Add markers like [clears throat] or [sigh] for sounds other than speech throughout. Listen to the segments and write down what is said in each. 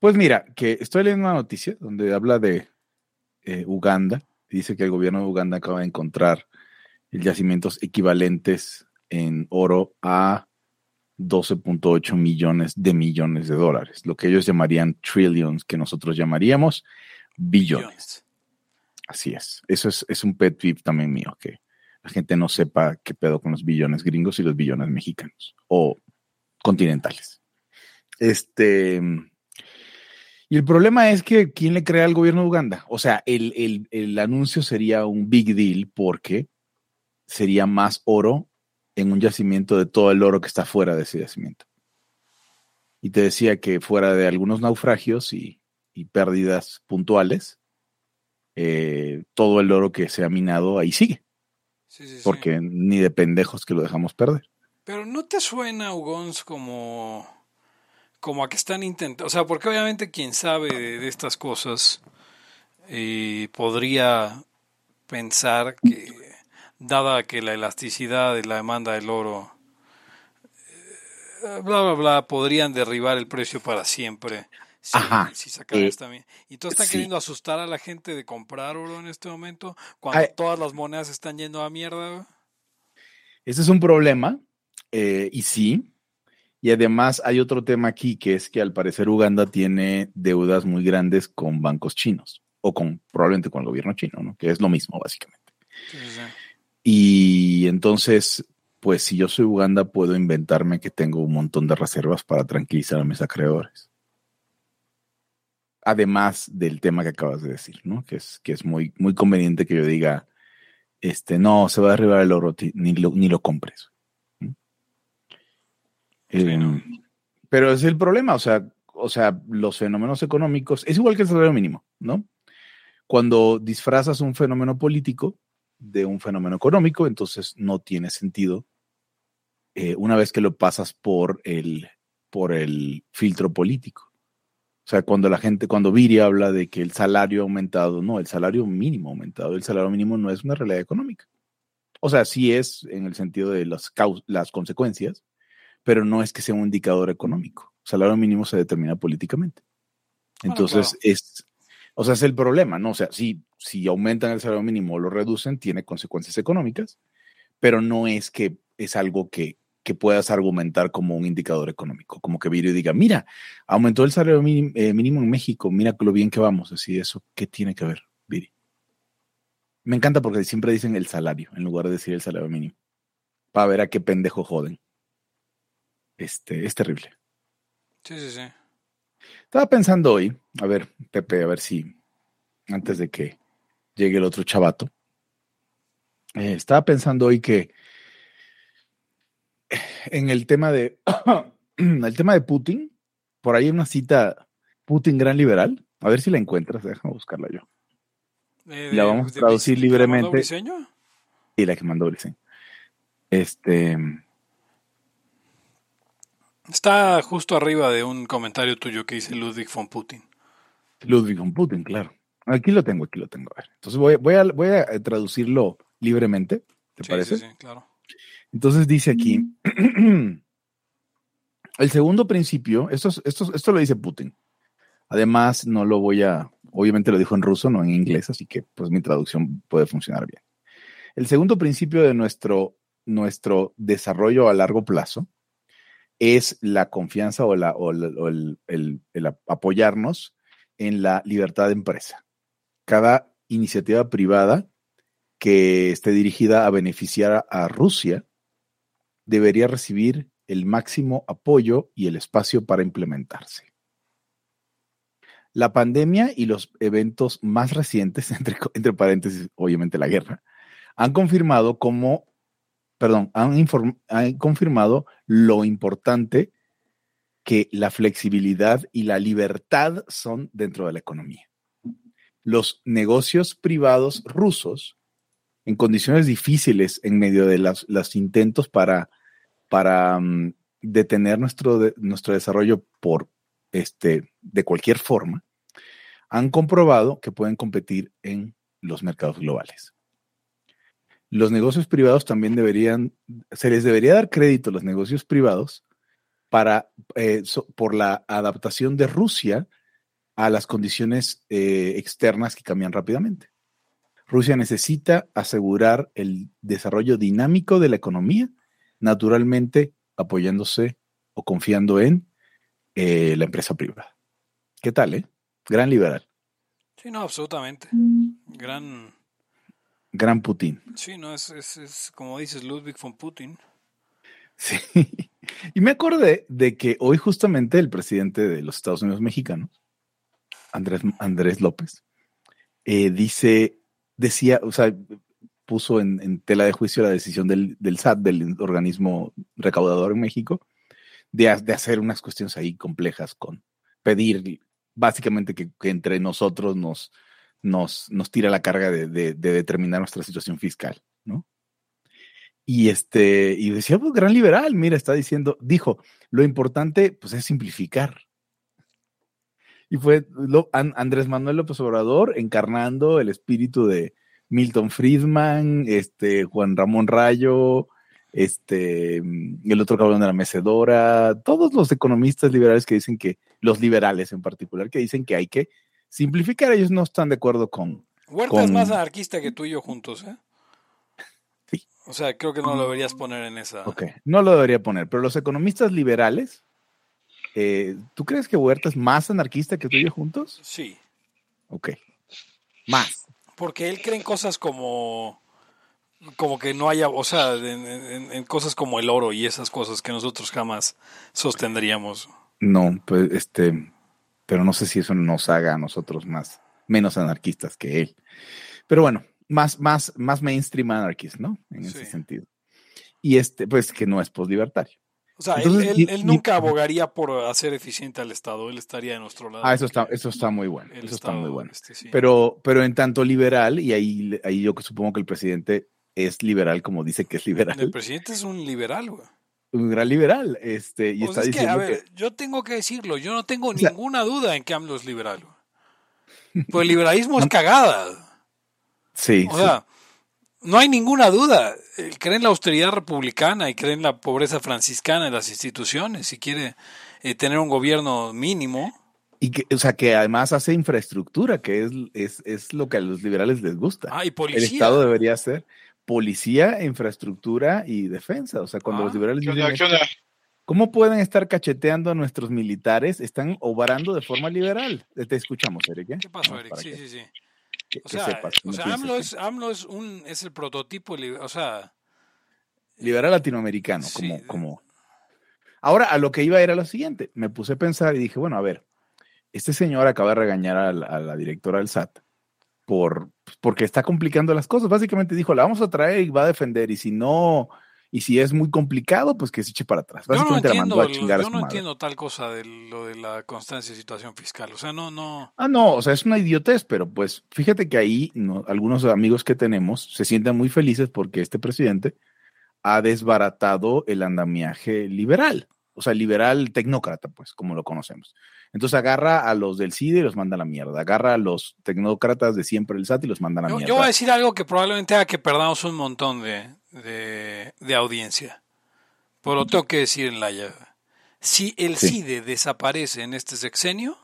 Pues mira, que estoy leyendo una noticia donde habla de eh, Uganda. Dice que el gobierno de Uganda acaba de encontrar yacimientos equivalentes en oro a 12.8 millones de millones de dólares, lo que ellos llamarían trillions, que nosotros llamaríamos billones. Así es. Eso es, es un pet peeve también mío, que la gente no sepa qué pedo con los billones gringos y los billones mexicanos o continentales. Este. Y el problema es que ¿quién le crea al gobierno de Uganda? O sea, el, el anuncio sería un big deal porque sería más oro en un yacimiento de todo el oro que está fuera de ese yacimiento. Y te decía que fuera de algunos naufragios y, pérdidas puntuales, eh, todo el oro que se ha minado ahí sigue. porque ni de pendejos que lo dejamos perder. Pero ¿no te suena, Ugons, como, como a que están intentando? O sea, porque obviamente quien sabe de, estas cosas eh, podría pensar que dada que la elasticidad de la demanda del oro, eh, bla, bla, bla, podrían derribar el precio para siempre. Si, Ajá. si sacan eh, esta. Y todos están queriendo asustar a la gente de comprar oro en este momento, cuando todas las monedas están yendo a mierda. Ese es un problema, eh, y sí. Y además hay otro tema aquí, que es que al parecer Uganda tiene deudas muy grandes con bancos chinos, o con probablemente con el gobierno chino, ¿no? Que es lo mismo, básicamente. Sí, sí. Y entonces, pues si yo soy Uganda, puedo inventarme que tengo un montón de reservas para tranquilizar a mis acreedores. Además del tema que acabas de decir, ¿no? Que es, que es muy, muy conveniente que yo diga, este, no, se va a derribar el oro, ni lo, ni lo compres. Em, pero es el problema, o sea, o sea, los fenómenos económicos, es igual que el salario mínimo, ¿no? Cuando disfrazas un fenómeno político, de un fenómeno económico, entonces no tiene sentido eh, una vez que lo pasas por el, por el filtro político. O sea, cuando la gente, cuando Viri habla de que el salario ha aumentado, no, el salario mínimo ha aumentado, el salario mínimo no es una realidad económica. O sea, sí es en el sentido de las, las consecuencias, pero no es que sea un indicador económico. El salario mínimo se determina políticamente. Entonces, es, o sea, es el problema, ¿no? O sea, si, si aumentan el salario mínimo o lo reducen, tiene consecuencias económicas, pero no es que es algo que, que puedas argumentar como un indicador económico, como que Virio diga, mira, aumentó el salario eh, mínimo, en México, mira lo bien que vamos, así eso, ¿qué tiene que ver, Viri? Me encanta porque siempre dicen el salario en lugar de decir el salario mínimo, para ver a qué pendejo joden. Este, es terrible. Sí, sí, sí. Estaba pensando hoy, a ver, Pepe, a ver si antes de que llegue el otro chavato, eh, estaba pensando hoy que en el tema de [coughs] el tema de Putin, por ahí hay una cita Putin gran liberal, a ver si la encuentras, déjame buscarla yo. Eh, la vamos a traducir libremente. y la que mandó Briseño. Este Está justo arriba de un comentario tuyo que dice Ludwig von Putin. Ludwig von Putin, claro. Aquí lo tengo, aquí lo tengo. A ver. Entonces voy, voy, a, voy a traducirlo libremente, ¿te parece? Sí, sí, claro. Entonces dice aquí, [clears throat] el segundo principio, esto, esto, esto lo dice Putin. Además, no lo voy a, obviamente lo dijo en ruso, no en inglés, así que pues mi traducción puede funcionar bien. El segundo principio de nuestro, nuestro desarrollo a largo plazo es la confianza o, la, el, apoyarnos en la libertad de empresa. Cada iniciativa privada que esté dirigida a beneficiar a, Rusia debería recibir el máximo apoyo y el espacio para implementarse. La pandemia y los eventos más recientes, [laughs] entre paréntesis, obviamente la guerra, han confirmado cómo perdón, han, confirmado lo importante que la flexibilidad y la libertad son dentro de la economía. Los negocios privados rusos, en condiciones difíciles en medio de los intentos para, para mm, detener nuestro, nuestro desarrollo por este, de cualquier forma, han comprobado que pueden competir en los mercados globales los negocios privados también deberían, se les debería dar crédito a los negocios privados para, eh, por la adaptación de Rusia a las condiciones eh, externas que cambian rápidamente. Rusia necesita asegurar el desarrollo dinámico de la economía, naturalmente apoyándose o confiando en eh, la empresa privada. ¿Qué tal, eh? Gran liberal. Sí, no, absolutamente. Gran. Gran Putin. Sí, no, es, es, es como dices, Ludwig von Putin. Sí. [laughs] Y me acordé de que hoy justamente el presidente de los Estados Unidos mexicanos, Andrés, Andrés López, eh, dice, decía, o sea, puso en, en, tela de juicio la decisión del, del SAT, del organismo recaudador en México, de, de, hacer unas cuestiones ahí complejas con pedir básicamente que, que entre nosotros nos, nos, nos, tira la carga de, de, de determinar nuestra situación fiscal, ¿no? Y este, y decía, pues gran liberal, mira, está diciendo, dijo, lo importante pues es simplificar. Y fue lo, an, Andrés Manuel López Obrador encarnando el espíritu de Milton Friedman, este, Juan Ramón Rayo, este, el otro cabrón de la mecedora, todos los economistas liberales que dicen que, los liberales en particular, que dicen que hay que simplificar, ellos no están de acuerdo con. Huerta con... es más anarquista que tú y yo juntos, ¿eh? O sea, creo que no lo deberías poner en esa. Ok, no lo debería poner, pero los economistas liberales, eh, ¿tú crees que Huerta es más anarquista que tú y yo juntos? Sí. Ok. Más. Porque él cree en cosas como. Como que no haya. O sea, en, en, en cosas como el oro y esas cosas que nosotros jamás sostendríamos. No, pues este. Pero no sé si eso nos haga a nosotros más. Menos anarquistas que él. Pero bueno, más, más, más mainstream anarchist, ¿no? En sí. ese sentido. Y este, pues que no es postlibertario. O sea, Entonces, él, él, él, nunca abogaría por hacer eficiente al Estado, él estaría de nuestro lado. Ah, eso está, eso está muy bueno, eso está muy bueno. Este, sí. Pero, pero en tanto liberal, y ahí, ahí yo supongo que el presidente es liberal como dice que es liberal. El presidente es un liberal, güey. Un gran liberal, este, y pues está es diciendo que, a ver, que, yo tengo que decirlo, yo no tengo o sea, ninguna duda en que AMLO es liberal. [laughs] Pues el liberalismo es cagada. Sí. O sea, no hay ninguna duda. Él cree en la austeridad republicana y cree en la pobreza franciscana en las instituciones y quiere eh, tener un gobierno mínimo. Y que, o sea, que además hace infraestructura, que es, es, es lo que a los liberales les gusta. Ah, y policía. El Estado debería ser policía, infraestructura y defensa. O sea, cuando ah, los liberales ¿qué onda, dicen, ¿qué onda? ¿cómo pueden estar cacheteando a nuestros militares? Están obrando de forma liberal. Te escuchamos, Eric. ¿eh? ¿Qué pasó, Vamos, Eric? Sí, que- sí, sí. que- O que sea, sepas, o sea AMLO, es, AMLO es, un, es el prototipo, o sea, liberal latinoamericano, Sí. como, como. Ahora, a lo que iba era lo siguiente. Me puse a pensar y dije, bueno, a ver, este señor acaba de regañar a la, a la directora del SAT por, porque está complicando las cosas. Básicamente dijo, la vamos a traer y va a defender. Y si no, y si es muy complicado, pues que se eche para atrás. yo no Básicamente la entiendo, mandó a chingar a yo no entiendo tal cosa de lo de la constancia de situación fiscal. O sea, no, no. Ah, no, o sea, es una idiotez, pero pues fíjate que ahí no, algunos amigos que tenemos se sienten muy felices porque este presidente ha desbaratado el andamiaje liberal, o sea, liberal tecnócrata, pues, como lo conocemos. Entonces agarra a los del CIDE y los manda a la mierda, agarra a los tecnócratas de siempre del SAT y los manda a la Yo, mierda. yo voy a decir algo que probablemente haga que perdamos un montón de, de, de audiencia. Pero lo tengo que decir en la llave. Si el Sí. CIDE desaparece en este sexenio,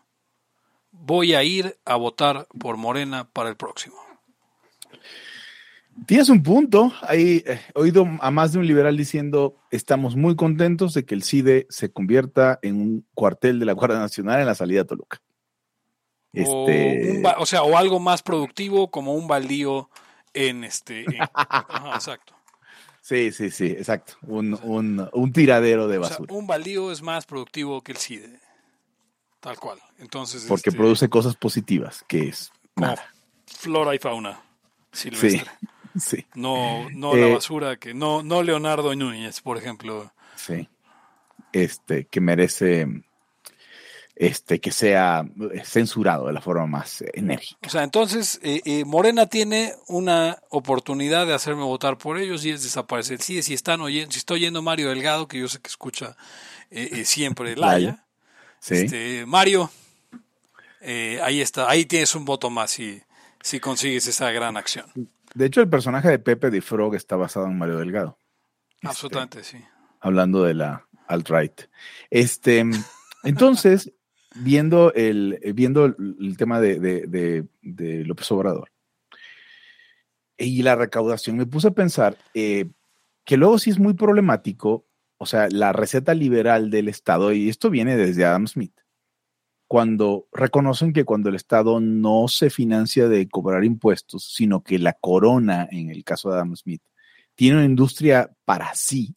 voy a ir a votar por Morena para el próximo. Tienes un punto. Hay eh, he oído a más de un liberal diciendo estamos muy contentos de que el CIDE se convierta en un cuartel de la Guardia Nacional en la salida a Toluca. O, Este, un o sea, o algo más productivo como un baldío en este. en- [laughs] ajá, exacto. sí, sí, sí, exacto. Un, un, un tiradero de O sea, basura. un baldío es más productivo que el CIDE. Tal cual. Entonces. porque este, produce cosas positivas, que es como nada. flora y fauna silvestre. Sí, [laughs] No, no la Eh, basura que. No, no Leonardo Núñez, por ejemplo. sí. Este, que merece este, que sea censurado de la forma más enérgica. O sea, entonces, eh, eh, Morena tiene una oportunidad de hacerme votar por ellos y es desaparecer. Sí, si están oyendo, si estoy oyendo Mario Delgado, que yo sé que escucha eh, siempre. Laya. Sí. Este, Mario, ahí está, ahí tienes un voto más si, si consigues esa gran acción. De hecho, el personaje de Pepe de Frog está basado en Mario Delgado. Este, Absolutamente, sí. hablando de la alt-right. Este, entonces, viendo el, viendo el, tema de, de, de, López Obrador y la recaudación, me puse a pensar eh, que luego sí es muy problemático, o sea, la receta liberal del Estado, y esto viene desde Adam Smith, cuando reconocen que cuando el Estado no se financia de cobrar impuestos, sino que la corona, en el caso de Adam Smith, tiene una industria para sí,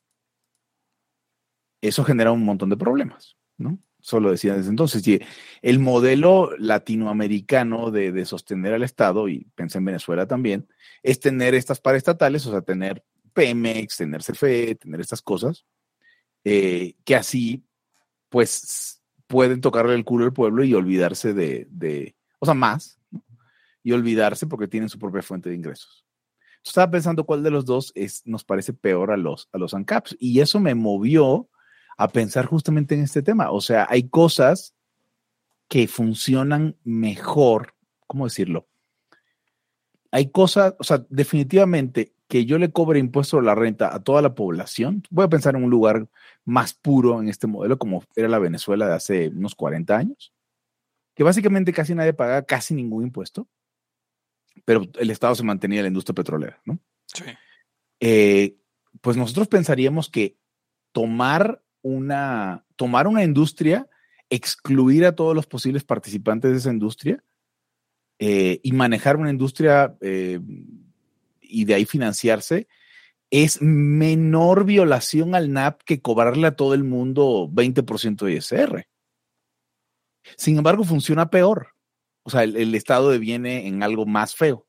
eso genera un montón de problemas, ¿no? Solo decía desde entonces. Y el modelo latinoamericano de, sostener al Estado, y pensé en Venezuela también, es tener estas paraestatales, o sea, tener Pemex, tener CFE, tener estas cosas, eh, que así, pues, pueden tocarle el culo al pueblo y olvidarse de, o sea, más, y olvidarse porque tienen su propia fuente de ingresos. Estaba pensando cuál de los dos es, nos parece peor a los, a los ANCAPs, y eso me movió a pensar justamente en este tema. O sea, hay cosas que funcionan mejor, ¿cómo decirlo? Hay cosas, o sea, definitivamente que yo le cobre impuesto a la renta a toda la población. Voy a pensar en un lugar más puro en este modelo, como era la Venezuela de hace unos 40 años, que básicamente casi nadie pagaba casi ningún impuesto, pero el Estado se mantenía en la industria petrolera, ¿no? Sí. Eh, pues nosotros pensaríamos que tomar una, tomar una industria, excluir a todos los posibles participantes de esa industria eh, y manejar una industria eh, y de ahí financiarse, es menor violación al NAP que cobrarle a todo el mundo 20% de ISR. Sin embargo, funciona peor. O sea, el, Estado deviene en algo más feo.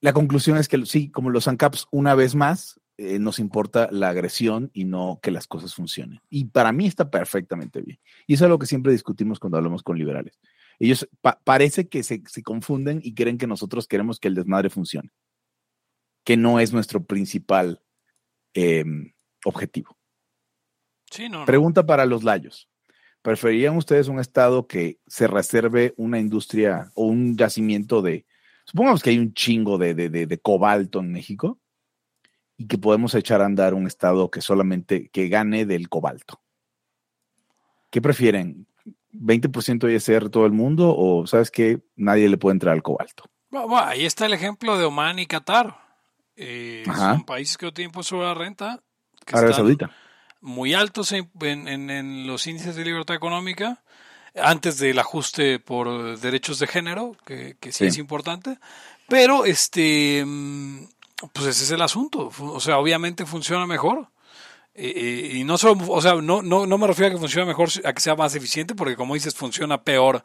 La conclusión es que sí, como los ANCAPs, una vez más, eh, nos importa la agresión y no que las cosas funcionen. Y para mí está perfectamente bien. Y eso es lo que siempre discutimos cuando hablamos con liberales. Ellos parece que se, confunden y creen que nosotros queremos que el desmadre funcione, que no es nuestro principal em, objetivo. Pregunta para los layos. ¿Preferirían ustedes un estado que se reserve una industria o un yacimiento de, supongamos que hay un chingo de, de cobalto en México? y que podemos echar a andar un estado que solamente que gane del cobalto. ¿Qué prefieren? ¿20% ISR todo el mundo o sabes que nadie le puede entrar al cobalto? Ahí está el ejemplo de Oman y Qatar. Eh, son países que no tienen impuesto sobre la renta. Que Arabia Saudita. Muy altos en, en, los índices de libertad económica antes del ajuste por derechos de género, que, que sí, es importante. Pero este mm, pues ese es el asunto. O sea, obviamente funciona mejor. Y no solo, o sea, no, no, no me refiero a que funcione mejor, a que sea más eficiente, porque como dices, funciona peor,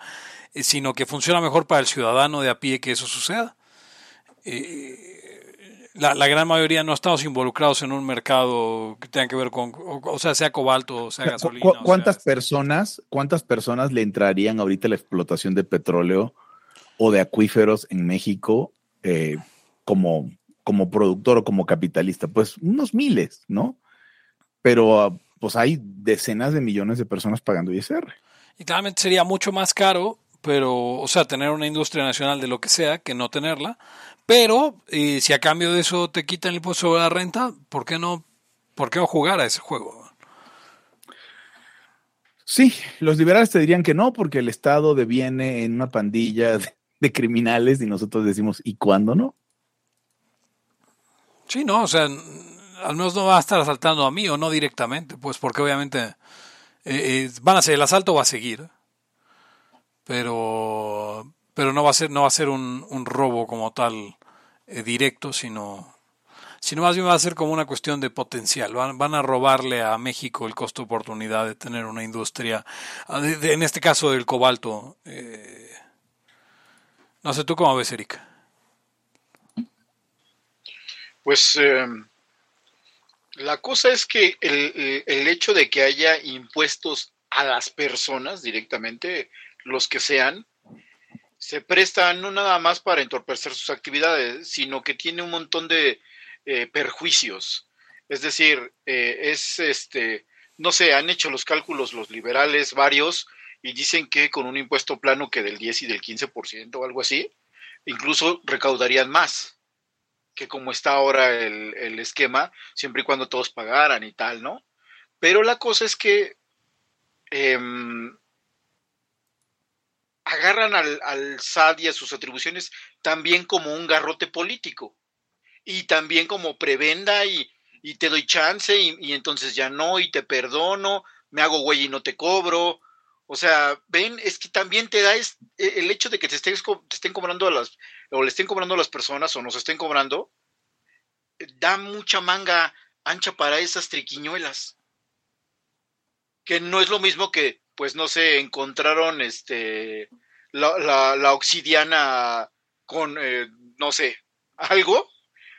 eh, sino que funciona mejor para el ciudadano de a pie que eso suceda. la, la, gran mayoría no estamos involucrados en un mercado que tenga que ver con, o, sea, sea cobalto, o sea gasolina. ¿Cuántas personas, cuántas personas le entrarían ahorita la explotación de petróleo o de acuíferos en México eh, como como productor o como capitalista? Pues unos miles, ¿no? Pero ah, pues hay decenas de millones de personas pagando ISR. Y claramente sería mucho más caro, pero, o sea, tener una industria nacional de lo que sea que no tenerla. Pero eh, si a cambio de eso te quitan el impuesto sobre la renta, ¿por qué no, por qué no jugar a ese juego? Sí, los liberales te dirían que no, porque el Estado deviene en una pandilla de criminales y nosotros decimos, ¿y cuándo no? Sí, no, o sea, al menos no va a estar asaltando a mí o no directamente, pues porque obviamente eh, eh, van a ser el asalto va a seguir, pero pero no va a ser no va a ser un, un robo como tal eh, directo, sino sino más bien va a ser como una cuestión de potencial. Van, van a robarle a México el costo de oportunidad de tener una industria, ah, en este caso del cobalto. no sé tú cómo ves, Erika. Pues la cosa es que el, hecho de que haya impuestos a las personas directamente, los que sean, se presta no nada más para entorpecer sus actividades, sino que tiene un montón de eh, perjuicios. Es decir, eh, es este, no sé, han hecho los cálculos los liberales varios y dicen que con un impuesto plano que del 10 y del 15% o algo así, incluso recaudarían más que como está ahora el, esquema, siempre y cuando todos pagaran y tal, ¿no? Pero la cosa es que em, agarran al, al SAT y a sus atribuciones también como un garrote político y también como prebenda y, y te doy chance y, y, entonces ya no y te perdono, me hago güey y no te cobro. O sea, ven, es que también te da es, e, el hecho de que te, estés, te estén cobrando a las, o le estén cobrando las personas o nos estén cobrando, da mucha manga ancha para esas triquiñuelas. Que no es lo mismo que, pues no sé, encontraron este la, la, con, eh, no sé, algo,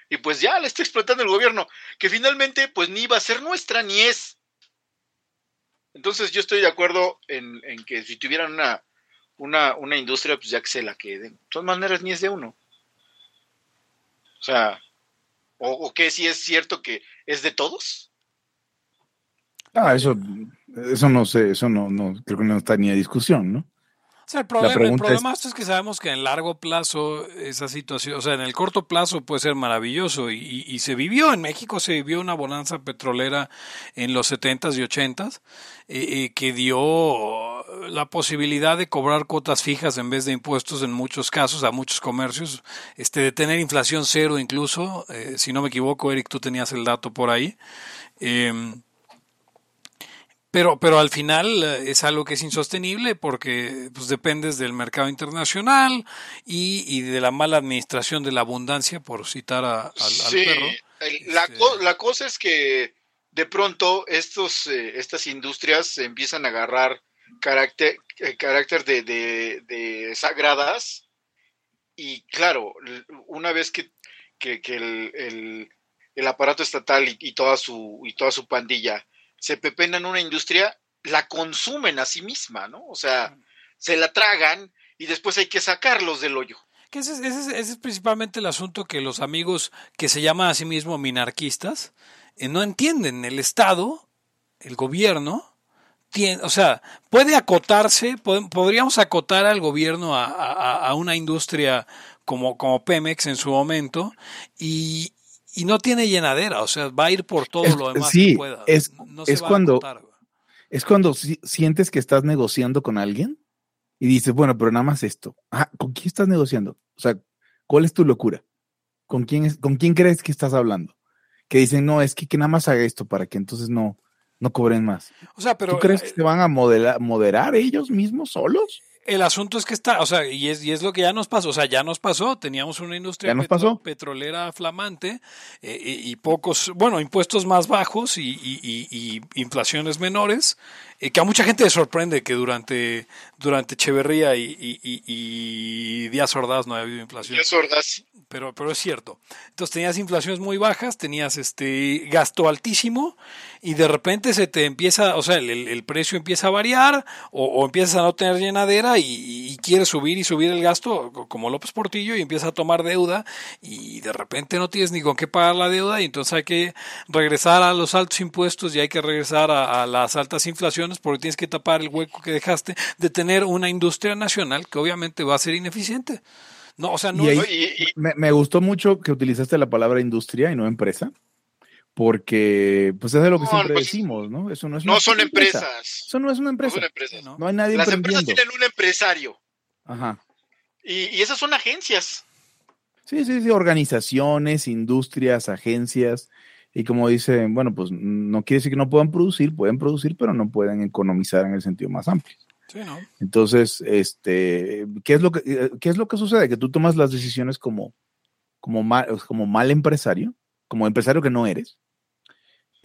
y pues ya la está explotando el gobierno, que finalmente pues ni iba a ser nuestra ni es. Entonces yo estoy de acuerdo en, en que si tuvieran una, una, una, industria, pues ya que se la queden. De todas maneras, ni es de uno. O sea, o, o que si es cierto que es de todos. Ah, eso, eso no sé, eso no, no, creo que no está ni a discusión, ¿no? O sea, el problema, el problema es... es... que sabemos que en largo plazo esa situación, o sea, en el corto plazo puede ser maravilloso y, y, y se vivió, en México se vivió una bonanza petrolera en los 70s y 80s eh, que dio la posibilidad de cobrar cuotas fijas en vez de impuestos en muchos casos a muchos comercios, este, de tener inflación cero incluso, eh, si no me equivoco, Eric, tú tenías el dato por ahí. Eh, pero, pero al final es algo que es insostenible porque pues, dependes del mercado internacional y, y de la mala administración de la abundancia, por citar a, al, sí, al, perro. La, este... co la, cosa es que de pronto estos, eh, estas industrias empiezan a agarrar carácter, eh, carácter de, de, de, sagradas y claro, una vez que, que, que el, el, el, aparato estatal y, y, toda su, y toda su pandilla se pepenan una industria, la consumen a sí misma, ¿no? O sea, se la tragan y después hay que sacarlos del hoyo. Que ese, ese, ese, es principalmente el asunto que los amigos que se llaman a sí mismos minarquistas eh, no entienden. El Estado, el gobierno, tiene, o sea, puede acotarse, pod podríamos acotar al gobierno a, a, a una industria como, como Pemex en su momento y, y no tiene llenadera, o sea, va a ir por todo es, lo demás sí, que pueda. Es, no es cuando, es cuando sientes que estás negociando con alguien y dices, bueno, pero nada más esto. ¿Con quién estás negociando? O sea, ¿cuál es tu locura? ¿Con quién, es, ¿Con quién crees que estás hablando? Que dicen, no, es que, que nada más haga esto para que entonces no, no cobren más. O sea, pero. ¿Tú crees que se van a modelar, moderar ellos mismos solos? El asunto es que está, o sea, y es, y es lo que ya nos pasó, o sea, ya nos pasó, teníamos una industria petro, pasó? petrolera flamante eh, y, y, pocos, bueno, impuestos más bajos y, y, y inflaciones menores, eh, que a mucha gente le sorprende que durante, durante Echeverría y, Díaz Ordaz no haya habido inflación. Díaz Ordaz. Pero, pero es cierto. Entonces tenías inflaciones muy bajas, tenías este gasto altísimo y de repente se te empieza, o sea, el, el precio empieza a variar o, o, empiezas a no tener llenadera y, y, quieres subir y subir el gasto como López Portillo y empiezas a tomar deuda y de repente no tienes ni con qué pagar la deuda y entonces hay que regresar a los altos impuestos y hay que regresar a, a las altas inflaciones porque tienes que tapar el hueco que dejaste de tener una industria nacional que obviamente va a ser ineficiente. No, o sea, no. Y ahí, y, y, me, me, gustó mucho que utilizaste la palabra industria y no empresa, porque pues es de lo que no, siempre pues, decimos, ¿no? Eso no es no son empresa. empresas. Eso no es una empresa. No, son empresas. no. no hay nadie Las empresas tienen un empresario. Ajá. Y, y esas son agencias. Sí, sí, sí, organizaciones, industrias, agencias. Y como dicen, bueno, pues no quiere decir que no puedan producir, pueden producir, pero no pueden economizar en el sentido más amplio. Sí, ¿no? Entonces, este, ¿qué es lo que, qué es lo que sucede? Que tú tomas las decisiones como, como, mal, como mal empresario, como empresario que no eres.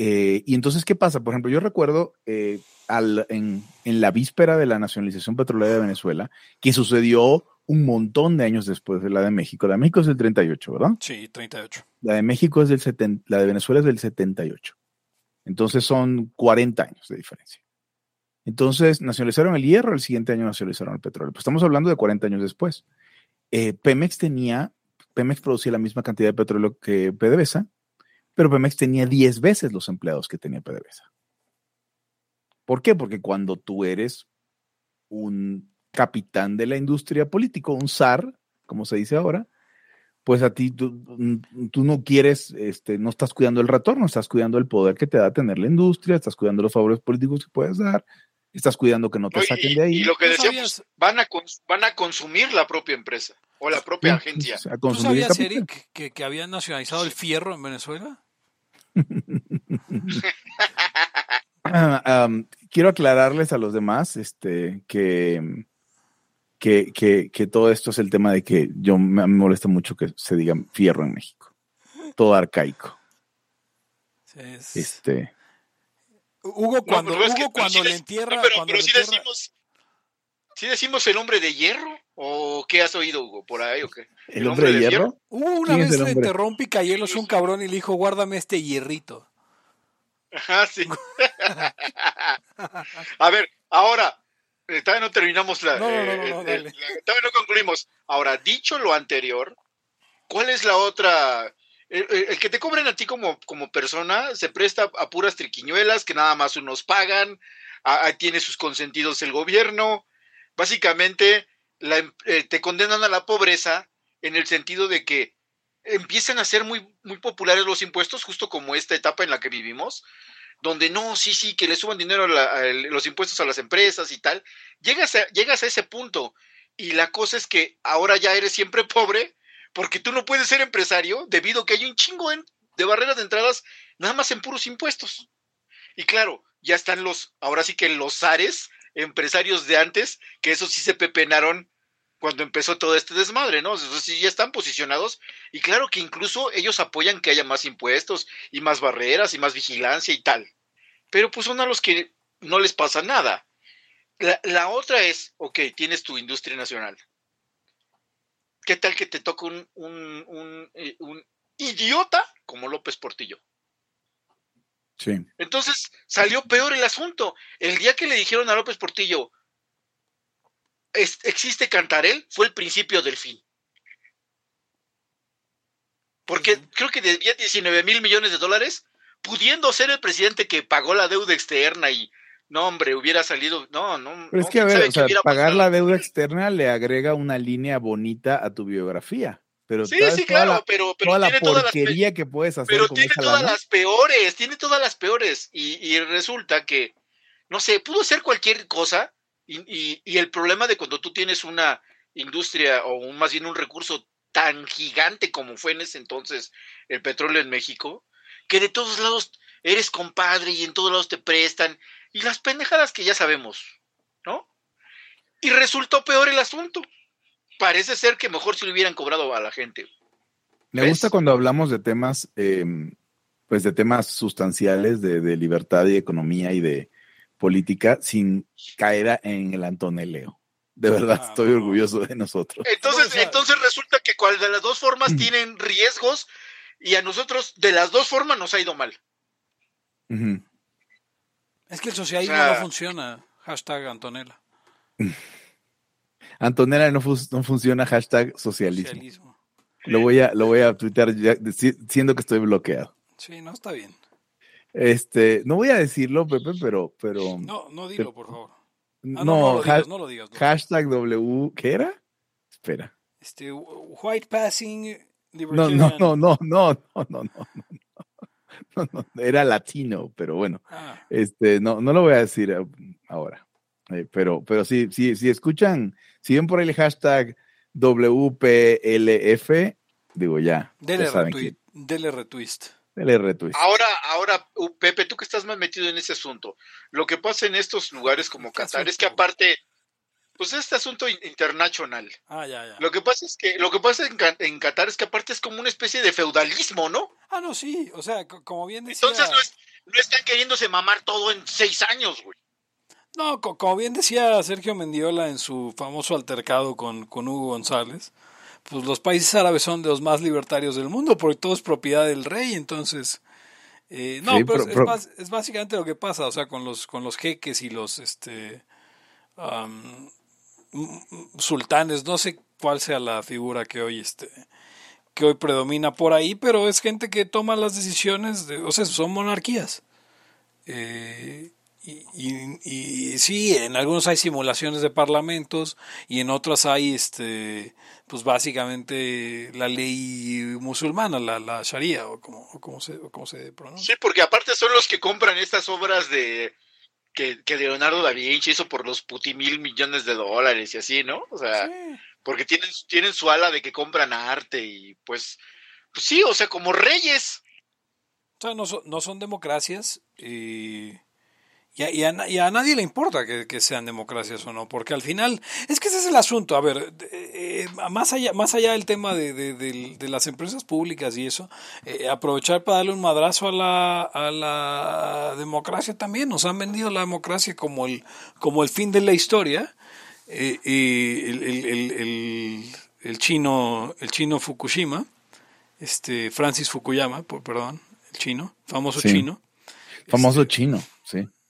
Eh, y entonces, ¿qué pasa? Por ejemplo, yo recuerdo eh, al, en, en, la víspera de la nacionalización petrolera de Venezuela, que sucedió un montón de años después de la de México. La de México es del 38, ¿verdad? Sí, 38. La de México es del 70, la de Venezuela es del 78. Entonces son 40 años de diferencia. Entonces, nacionalizaron el hierro, el siguiente año nacionalizaron el petróleo. Pues estamos hablando de 40 años después. Eh, Pemex tenía, Pemex producía la misma cantidad de petróleo que PDVSA, pero Pemex tenía 10 veces los empleados que tenía PDVSA. ¿Por qué? Porque cuando tú eres un capitán de la industria político, un zar, como se dice ahora, pues a ti tú, tú, no quieres, este, no estás cuidando el retorno, estás cuidando el poder que te da tener la industria, estás cuidando los favores políticos que puedes dar, estás cuidando que no te saquen de ahí. y lo que ¿No decíamos, van a, cons- van a consumir la propia empresa o la propia Sí, agencia. pues, a ¿Tú sabías. Eric, que, que habían nacionalizado el fierro en Venezuela? [laughs] Um, quiero aclararles a los demás este, que, que, que, que todo esto es el tema de que yo me, me molesta mucho que se diga fierro en México. Todo arcaico. Sí, es- Este, Hugo No, cuando, es que- Hugo pero cuando sí le entierra, no, pero, cuando pero sí entierra- decimos, sí decimos el hombre de hierro o qué has oído Hugo por ahí o qué. ¿El hombre de hierro? Hugo una ¿Quién es vez le enterró un picayelos un cabrón y le dijo, guárdame este hierrito. Ajá, sí. [laughs] A ver, ahora, eh, todavía no terminamos la, No, no, no, eh, no, no, la- todavía no concluimos. Ahora, dicho lo anterior, ¿cuál es la otra? El, que te cobren a ti como, como persona se presta a puras triquiñuelas que nada más unos pagan, a- tiene sus consentidos el gobierno. Básicamente, la em- eh, te condenan a la pobreza en el sentido de que empiezan a ser muy, muy populares los impuestos, justo como esta etapa en la que vivimos, donde no, sí, sí, que le suban dinero la- los impuestos a las empresas y tal. Llegas llegas a ese punto y la cosa es que ahora ya eres siempre [laughs] pobre porque tú no puedes ser empresario debido a que hay un chingo de, barreras de entradas nada más en puros impuestos. Y claro, ya están los, ahora sí que los zares empresarios de antes, que eso sí se pepenaron cuando empezó todo este desmadre, ¿no? Eso sí ya están posicionados y claro que incluso ellos apoyan que haya más impuestos y más barreras y más vigilancia y tal. Pero pues son a los que no les pasa nada. La, la otra es, ok, tienes tu industria nacional. ¿Qué tal que te toca un, un, un, eh, un idiota como López Portillo? sí. Entonces salió peor el asunto. El día que le dijeron a López Portillo, "Es- existe Cantarel, fue el principio del fin. Porque creo que debía 19 mil millones de dólares, pudiendo ser el presidente que pagó la deuda externa y, no, hombre, hubiera salido, no, no. Pero es que, a ver, o sea, pagar pasado. la deuda externa le agrega una línea bonita a tu biografía. Pero Sí, ¿sabes sí, claro, la- pero, pero toda la tiene todas las porquería que puedes hacer Pero con tiene esa todas lana. las peores, tiene todas las peores. Y, y resulta que, no sé, pudo ser cualquier cosa. Y, y- y el problema de cuando tú tienes una industria o un, más bien un recurso tan gigante como fue en ese entonces el petróleo en México, que de todos lados eres compadre y en todos lados te prestan. Y las pendejadas que ya sabemos, ¿no? Y resultó peor el asunto. Parece ser que mejor si le hubieran cobrado a la gente. Me ¿Ves? gusta cuando hablamos de temas, eh, pues de temas sustanciales de, de libertad y economía y de política sin caer en el antoneleo. De verdad, Ah, estoy no. orgulloso de nosotros. Entonces, No, o sea- entonces resulta que cual de las dos formas tienen riesgos y a nosotros de las dos formas nos ha ido mal. Es que el socialismo O sea- no funciona. Hashtag Antonella. [laughs] Antonella no, no funciona, hashtag socialismo. Socialismo. Lo voy a, lo voy a tuitear ya, si- siendo que estoy bloqueado. Sí, no está bien. Este, no voy a decirlo, Pepe, pero, pero No, no dilo, por favor. Ah, no, no, no, lo digas, no lo digas. no. hashtag W, ¿qué era? Espera. Este, white passing No, no, no, no, no, no, no, no, no, [laughs] era latino, pero bueno, Ah, este, no, no lo voy a decir eh, ahora, Eh, pero, pero sí, sí, si escuchan, si ven por ahí el hashtag WPLF, digo ya, dele ya saben retweet. Dele retweet. dele retweet. Ahora, ahora, Pepe, tú que estás más metido en ese asunto, lo que pasa en estos lugares como ¿Qué Qatar es que aparte, pues este asunto in- internacional. Ah, ya, ya. Lo que pasa es que, lo que pasa en, en Qatar es que aparte es como una especie de feudalismo, ¿no? Ah, no, sí. O sea, co- como bien decía. Entonces no, es- no están queriéndose mamar todo en seis años, güey. No, co- como bien decía Sergio Mendiola en su famoso altercado con, con Hugo González, pues los países árabes son de los más libertarios del mundo porque todo es propiedad del rey, entonces... eh, no, Sí, pero, pero- es, pero- es básicamente lo que pasa, o sea, con los, con los jeques y los este, sultanes, no sé cuál sea la figura que hoy este que hoy predomina por ahí, pero es gente que toma las decisiones, de, o sea, son monarquías. Eh, y, y, sí, en algunos hay simulaciones de parlamentos y en otras hay, este, pues básicamente la ley musulmana, la, la sharia o como, o como se, o como se pronuncia. Sí, porque aparte son los que compran estas obras de, que, que Leonardo da Vinci hizo por los puti mil millones de dólares y así, ¿no? O sea, porque tienen, tienen su ala de que compran arte y pues, pues sí, o sea, como reyes. O sea, no son, no son democracias y y a, nadie le importa que, sean democracias o no, porque al final, es que ese es el asunto. A ver, eh, más, allá, más allá del tema de, las empresas públicas y eso, eh, aprovechar para darle un madrazo a la, a la democracia también. Nos han vendido la democracia como el, como el fin de la historia. Eh, y el, chino, el chino Fukushima, este Francis Fukuyama, perdón, el chino, famoso chino. Famoso este, chino,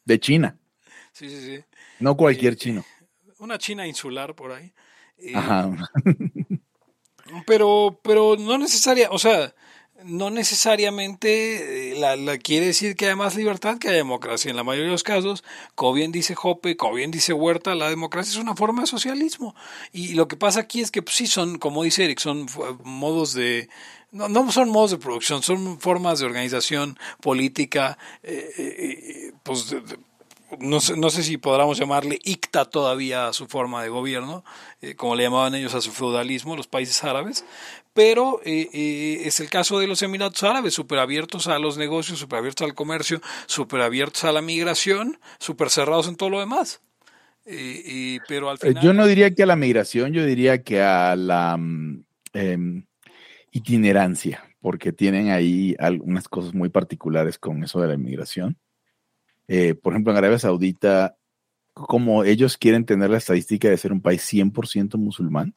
de China. Sí, sí, sí. No cualquier chino. Una China insular por ahí. Ajá. [laughs] pero, pero no necesaria, o sea, no necesariamente eh, la, quiere decir que haya más libertad que haya democracia. En la mayoría de los casos, como bien dice Jope, como bien dice Huerta, la democracia es una forma de socialismo. Y lo que pasa aquí es que pues, sí son, como dice Eric, son modos de, no, no son modos de producción, son formas de organización política, eh, eh, pues no sé, no sé si podríamos llamarle ICTA todavía a su forma de gobierno, eh, como le llamaban ellos a su feudalismo, los países árabes, pero es el caso de los Emiratos Árabes, súper abiertos a los negocios, súper abiertos al comercio, súper abiertos a la migración, súper cerrados en todo lo demás. pero al final... Yo no diría que a la migración, yo diría que a la... Mm, em, itinerancia, porque tienen ahí algunas cosas muy particulares con eso de la inmigración. Eh, por ejemplo, en Arabia Saudita, como ellos quieren tener la estadística de ser un país 100% musulmán,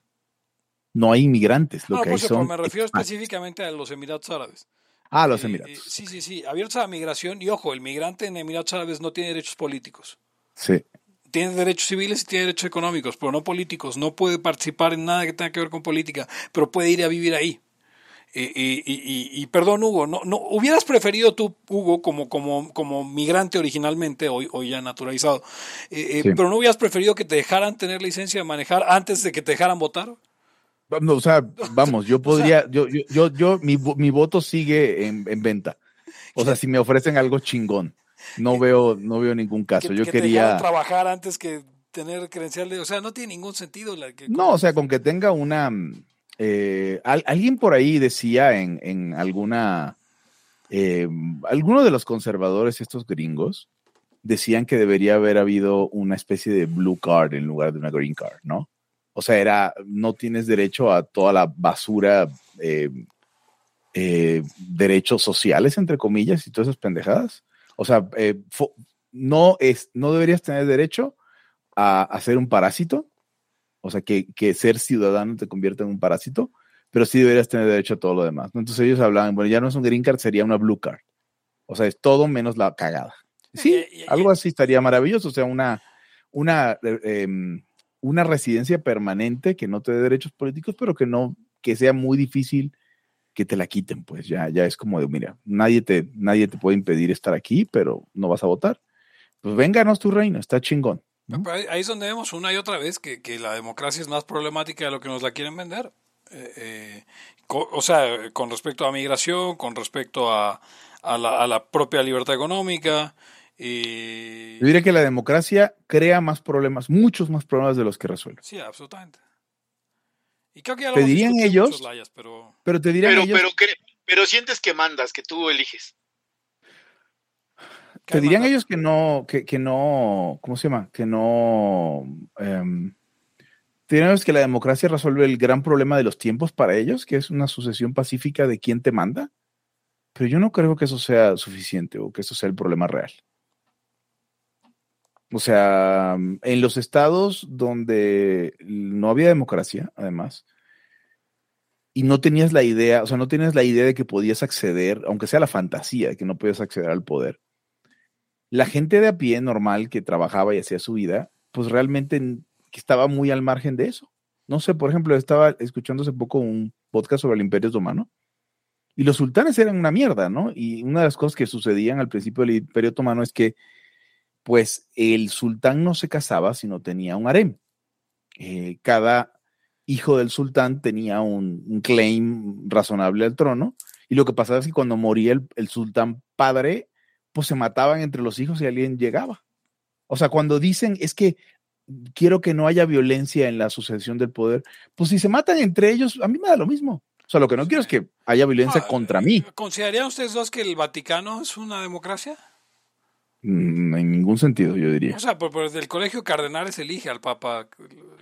no hay inmigrantes. Lo que hay son me refiero específicamente a los Emiratos Árabes. Ah, los Emiratos. sí, sí, sí, abiertos a la migración. Y ojo, el migrante en Emiratos Árabes no tiene derechos políticos. Sí. Tiene derechos civiles y tiene derechos económicos, pero no políticos. No puede participar en nada que tenga que ver con política, pero puede ir a vivir ahí. Y, perdón, Hugo, no, no, hubieras preferido tú, Hugo, como, como, como migrante originalmente, hoy, hoy ya naturalizado, eh, eh, pero no hubieras preferido que te dejaran tener licencia de manejar antes de que te dejaran votar? No, o sea, vamos, yo [laughs] podría, yo, yo, yo, mi, mi, voto sigue en, en, venta. O sea, si me ofrecen algo chingón, no veo, no veo ningún caso. yo quería trabajar antes que tener credencial de, o sea, no tiene ningún sentido. La que, no, o sea, con que tenga una eh, alguien por ahí decía en, alguna, eh, alguno de los conservadores, estos gringos, decían que debería haber habido una especie de blue card en lugar de una green card, ¿no? O sea, era, no tienes derecho a toda la basura, eh, derechos sociales, entre comillas, y todas esas pendejadas. O sea, no, es, no deberías tener derecho a, a ser un parásito, o sea, que, ser ciudadano te convierte en un parásito, pero sí deberías tener derecho a todo lo demás. Entonces ellos hablaban, bueno, ya no es un green card, sería una blue card. O sea, es todo menos la cagada. Sí, algo así estaría maravilloso. O sea, una, una, em, una residencia permanente que no te dé derechos políticos, pero que no, que sea muy difícil que te la quiten, pues ya, ya es como de, mira, nadie te, nadie te puede impedir estar aquí, pero no vas a votar. Pues vénganos tu reino, está chingón. Ahí es donde vemos una y otra vez que, la democracia es más problemática de lo que nos la quieren vender. Eh, eh, o sea, con respecto a migración, con respecto a, la, propia libertad económica. Y... Yo diría que la democracia crea más problemas, muchos más problemas de los que resuelve. Sí, absolutamente. Y creo que ya lo te dirían ellos, pero... pero... te dirían ellos, pero, pero sientes que mandas, que tú eliges. Te dirían ellos que no, que, que, no, ¿cómo se llama? Que no, eh, te dirían ellos que la democracia resuelve el gran problema de los tiempos para ellos, que es una sucesión pacífica de quién te manda. Pero yo no creo que eso sea suficiente o que eso sea el problema real. O sea, en los estados donde no había democracia, además, y no tenías la idea, o sea, no tienes la idea de que podías acceder, aunque sea la fantasía de que no podías acceder al poder, la gente de a pie normal que trabajaba y hacía su vida, pues realmente estaba muy al margen de eso. No sé, por ejemplo, estaba escuchando hace poco un podcast sobre el Imperio Otomano y los sultanes eran una mierda, ¿no? Y una de las cosas que sucedían al principio del Imperio Otomano es que, pues, el sultán no se casaba, sino tenía un harem. Eh, cada hijo del sultán tenía un, claim razonable al trono y lo que pasaba es que cuando moría el sultán padre, pues se mataban entre los hijos y alguien llegaba. O sea, cuando dicen es que quiero que no haya violencia en la sucesión del poder, pues si se matan entre ellos, a mí me da lo mismo. O sea, lo que no quiero es que haya violencia Ah, contra mí. ¿Considerarían ustedes dos que el Vaticano es una democracia? Mm, En ningún sentido, yo diría. O sea, por, por el colegio de cardenales elige al Papa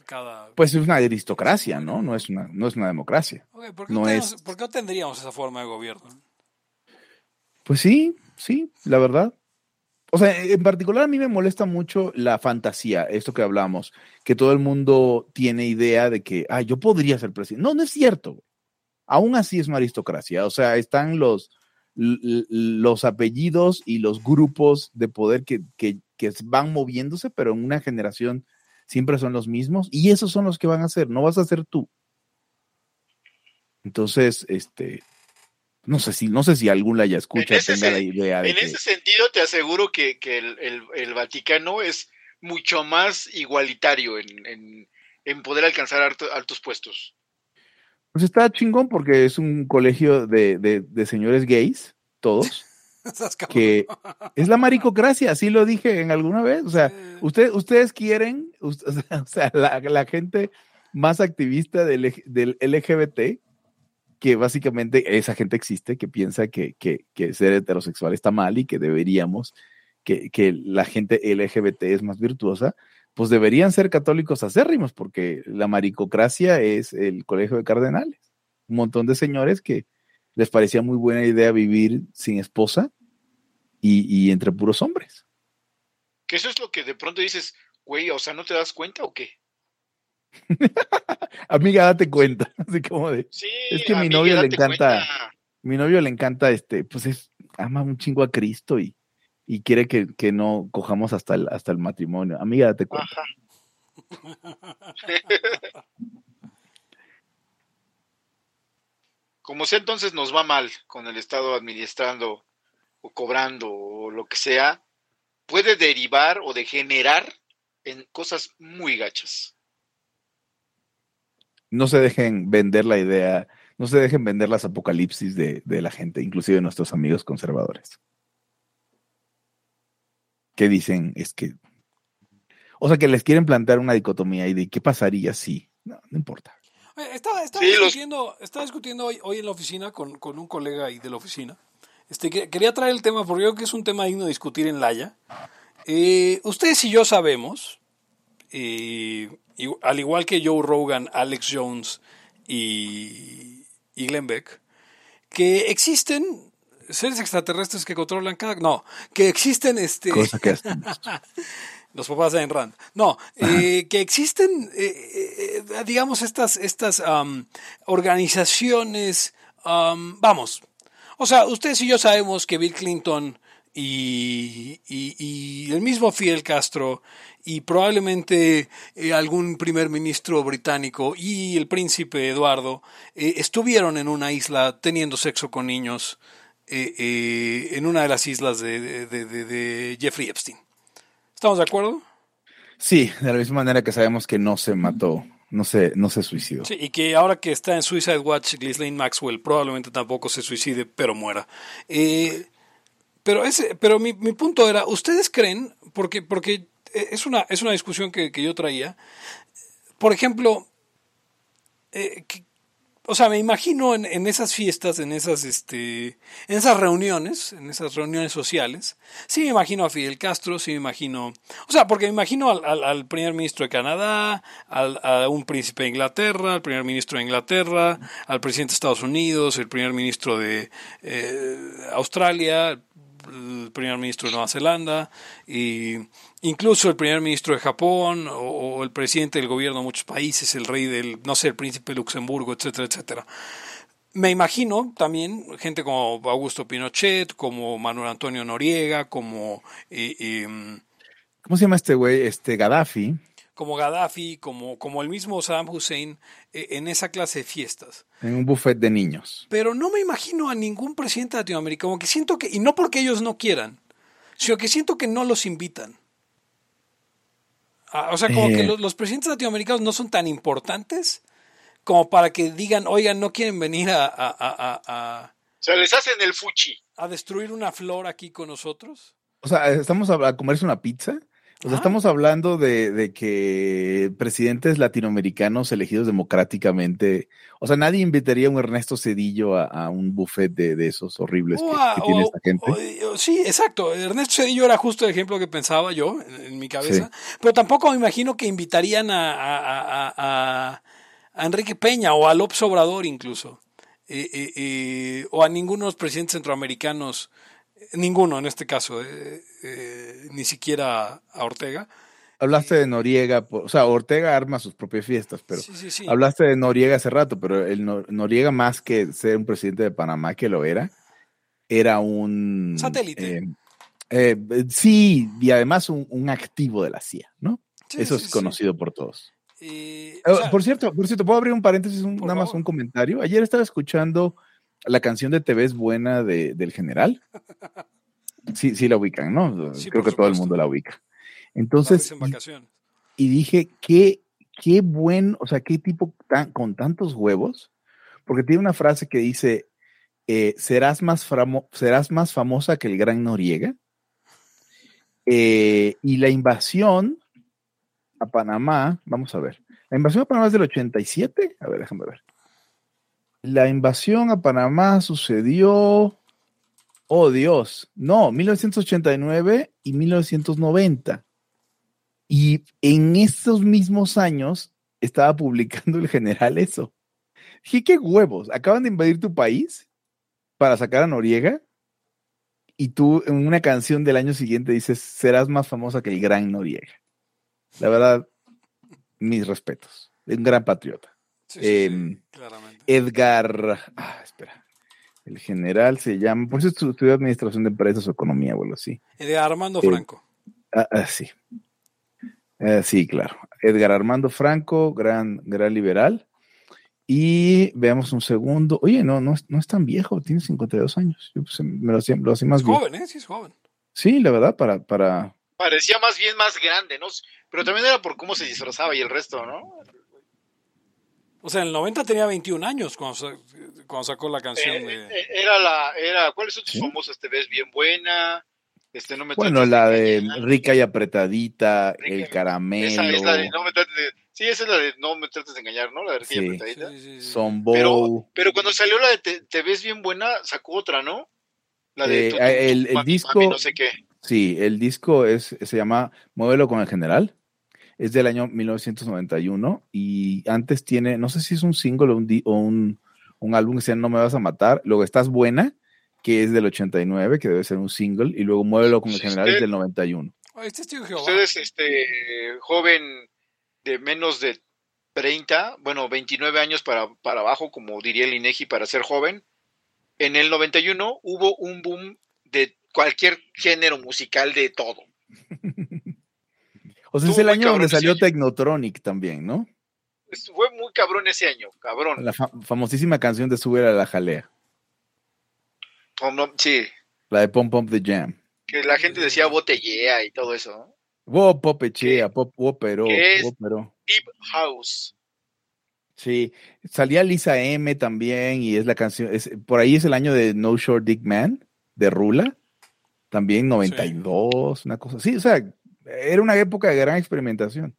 cada... Pues es una aristocracia, ¿no? No es una, no es una democracia. Ok, ¿por, qué no no tenemos- es- por qué no tendríamos esa forma de gobierno? Pues sí, sí, la verdad. O sea, en particular a mí me molesta mucho la fantasía, esto que hablamos, que todo el mundo tiene idea de que, ah, yo podría ser presidente. No, no es cierto. Aún así es una aristocracia. O sea, están los, los apellidos y los grupos de poder que, que, que van moviéndose, pero en una generación siempre son los mismos y esos son los que van a ser, no vas a ser tú. Entonces, este, no sé si, no sé si algún la ya escucha, En ese tenga la sen- idea de En que- ese sentido, te aseguro que, que el, el- el Vaticano es mucho más igualitario en, en- en poder alcanzar alto- altos puestos. Pues está chingón porque es un colegio de, de- de señores gays, todos, [laughs] que es la maricocracia, así lo dije en alguna vez. O sea, usted, ustedes quieren, [laughs] o sea, la, la gente más activista del, del LGBT, que básicamente esa gente existe, que piensa que, que- que ser heterosexual está mal y que deberíamos, que, que la gente LGBT es más virtuosa, pues deberían ser católicos acérrimos, porque la maricocracia es el colegio de cardenales. Un montón de señores que les parecía muy buena idea vivir sin esposa y, y entre puros hombres. Que eso es lo que de pronto dices, güey, o sea, ¿no te das cuenta o qué? [laughs] Amiga, date cuenta. [laughs] Así como de, Sí, Es que mi novio le encanta- cuenta. mi novio le encanta este, pues es, ama un chingo a Cristo y, y quiere que, que no cojamos hasta el, hasta el matrimonio. Amiga, date cuenta. Ajá. [laughs] Como sea, entonces nos va mal con el Estado administrando o cobrando o lo que sea, puede derivar o degenerar en cosas muy gachas. No se dejen vender la idea, no se dejen vender las apocalipsis de, de la gente, inclusive de nuestros amigos conservadores. Que dicen, es que, o sea, que les quieren plantear una dicotomía y de qué pasaría si, no, no importa. Oye, Estaba, estaba Sí, los- discutiendo, estaba discutiendo hoy, hoy en la oficina con, con un colega ahí de la oficina. Este, que- quería traer el tema porque creo que es un tema digno de discutir en Laya. Eh, ustedes y yo sabemos, y- al igual que Joe Rogan, Alex Jones y, y Glenn Beck, que existen seres extraterrestres que controlan cada... No, que existen este... Cosa que. [laughs] Los papás de Rand. No, eh, que existen, eh, eh, digamos, estas, estas am, organizaciones, am, vamos, o sea, ustedes y yo sabemos que Bill Clinton y, y- y el mismo Fidel Castro y probablemente eh, algún primer ministro británico y el príncipe Eduardo eh, estuvieron en una isla teniendo sexo con niños eh, en una de las islas de, de- de- de- de Jeffrey Epstein. ¿Estamos de acuerdo? Sí, de la misma manera que sabemos que no se mató, no se, no se suicidó. Sí, y que ahora que está en Suicide Watch, Ghislaine Maxwell probablemente tampoco se suicide, pero muera. Eh, pero ese, pero mi, mi punto era, ¿ustedes creen? Porque, porque es una, es una discusión que, que yo traía. Por ejemplo, eh, o sea, me imagino en, en esas fiestas, en esas, este, en esas reuniones, en esas reuniones sociales, sí me imagino a Fidel Castro, sí me imagino, o sea, porque me imagino al, al- al primer ministro de Canadá, al, a un príncipe de Inglaterra, al primer ministro de Inglaterra, al presidente de Estados Unidos, el primer ministro de eh, Australia, el primer ministro de Nueva Zelanda, y incluso el primer ministro de Japón, o, el presidente del gobierno de muchos países, el rey del, no sé, el príncipe de Luxemburgo, etcétera, etcétera. Me imagino también gente como Augusto Pinochet, como Manuel Antonio Noriega, como, eh, eh, ¿Cómo se llama este güey? Este Gaddafi. Como Gaddafi, como, como el mismo Saddam Hussein, eh, en esa clase de fiestas. En un buffet de niños. Pero no me imagino a ningún presidente latinoamericano, que siento que, y no porque ellos no quieran, sino que siento que no los invitan. Ah, o sea, como Eh. que los, los presidentes latinoamericanos no son tan importantes como para que digan, oigan, no quieren venir a, a, a- a- sea, les hacen el fuchi. a destruir una flor aquí con nosotros. O sea, estamos a, a comerse una pizza. O sea, estamos hablando de, de, que presidentes latinoamericanos elegidos democráticamente, o sea, nadie invitaría a un Ernesto Cedillo a, a un buffet de, de, esos horribles que, a, que tiene o, esta gente. O, sí, exacto. Ernesto Cedillo era justo el ejemplo que pensaba yo en, en mi cabeza, sí. pero tampoco me imagino que invitarían a, a, a Enrique Peña o a López Obrador incluso, eh, eh, eh, o a ninguno de los presidentes centroamericanos Ninguno en este caso, eh, eh, ni siquiera a Ortega. Hablaste de Noriega, o sea, Ortega arma sus propias fiestas, pero sí, sí, sí. hablaste de Noriega hace rato, pero el Noriega más que ser un presidente de Panamá que lo era, era un satélite. Eh, sí, y además un, un, activo de la CIA, ¿no? Eso es conocido por todos. Eh, o sea, por cierto, por cierto, puedo abrir un paréntesis, un, nada más un comentario. Ayer estaba escuchando la canción de TV es buena de, del general. [laughs] Sí, sí la ubican, ¿no? Sí, Creo que supuesto. todo el mundo la ubica. Entonces, en vacaciones. y dije, qué, qué buen, o sea, qué tipo tan, con tantos huevos, porque tiene una frase que dice, eh, serás, más famo, serás más famosa que el gran Noriega. Eh, y la invasión a Panamá, vamos a ver, la invasión a Panamá es del 87, a ver, déjame ver. La invasión a Panamá sucedió, oh Dios, no, 1989 y 1990. Y en estos mismos años estaba publicando el general eso. Dije, qué huevos, acaban de invadir tu país para sacar a Noriega y tú en una canción del año siguiente dices, serás más famosa que el gran Noriega. La verdad, mis respetos. Un gran patriota. Sí, eh, sí, claramente. Edgar, ah, espera, el general se llama, por eso estudió administración de empresas o economía o algo así. Edgar Armando Eh, Franco. Ah, ah, sí. Eh, sí, claro. Edgar Armando Franco, gran, gran liberal. Y veamos un segundo. Oye, no, no, es- no es tan viejo, tiene 52 años. Yo pues, me lo hacía, lo hacía más es bien. joven, ¿eh? Sí, es joven. Sí, la verdad, para, para. Parecía más bien más grande, ¿no? Pero también era por cómo se disfrazaba y el resto, ¿no? O sea, en el 90 tenía 21 años cuando, cuando sacó la canción Eh, de... eh, era la, era, ¿cuáles son tus ¿Sí? famosas? Te ves bien buena, este, no me Bueno, trates la de rica y apretadita, Rica- el caramelo, Esa es la de no me trates de, sí, esa es la de no me trates de engañar, ¿no? La de rica y Sí. apretadita. Sí, sí, sí. Sombo. Pero, pero cuando salió la de te, Te ves bien buena, sacó otra, ¿no? La de Eh, tu- tu- el- tu el mami, disco- mami, no sé qué. Sí, el disco es, se llama Muévelo con el General. Es del año 1991 y antes tiene, no sé si es un single o un, di- o un, un álbum que se llama No me vas a matar. Luego Estás buena, que es del 89, que debe ser un single. Y luego Muévelo con el General es usted- del 91. Ah, Este es este, joven de menos de 30, bueno, 29 años para, para abajo, como diría el INEGI para ser joven, en el 91 hubo un boom de cualquier género musical de todo. [laughs] O sea, es el año donde salió. Technotronic también, ¿no? Fue muy cabrón ese año, cabrón. La fa- famosísima canción de Sube a la Jalea, Como- Sí, la de Pom Pom the Jam. que la gente decía botellea y todo eso. ¿no? Wo popechea, pop pero, ¿Qué es? pero. Deep House. Sí, salía Lisa M también y es la canción, es, por ahí es el año de No Short Dick Man, de Rula, también 92, una cosa así, o sea, era una época de gran experimentación.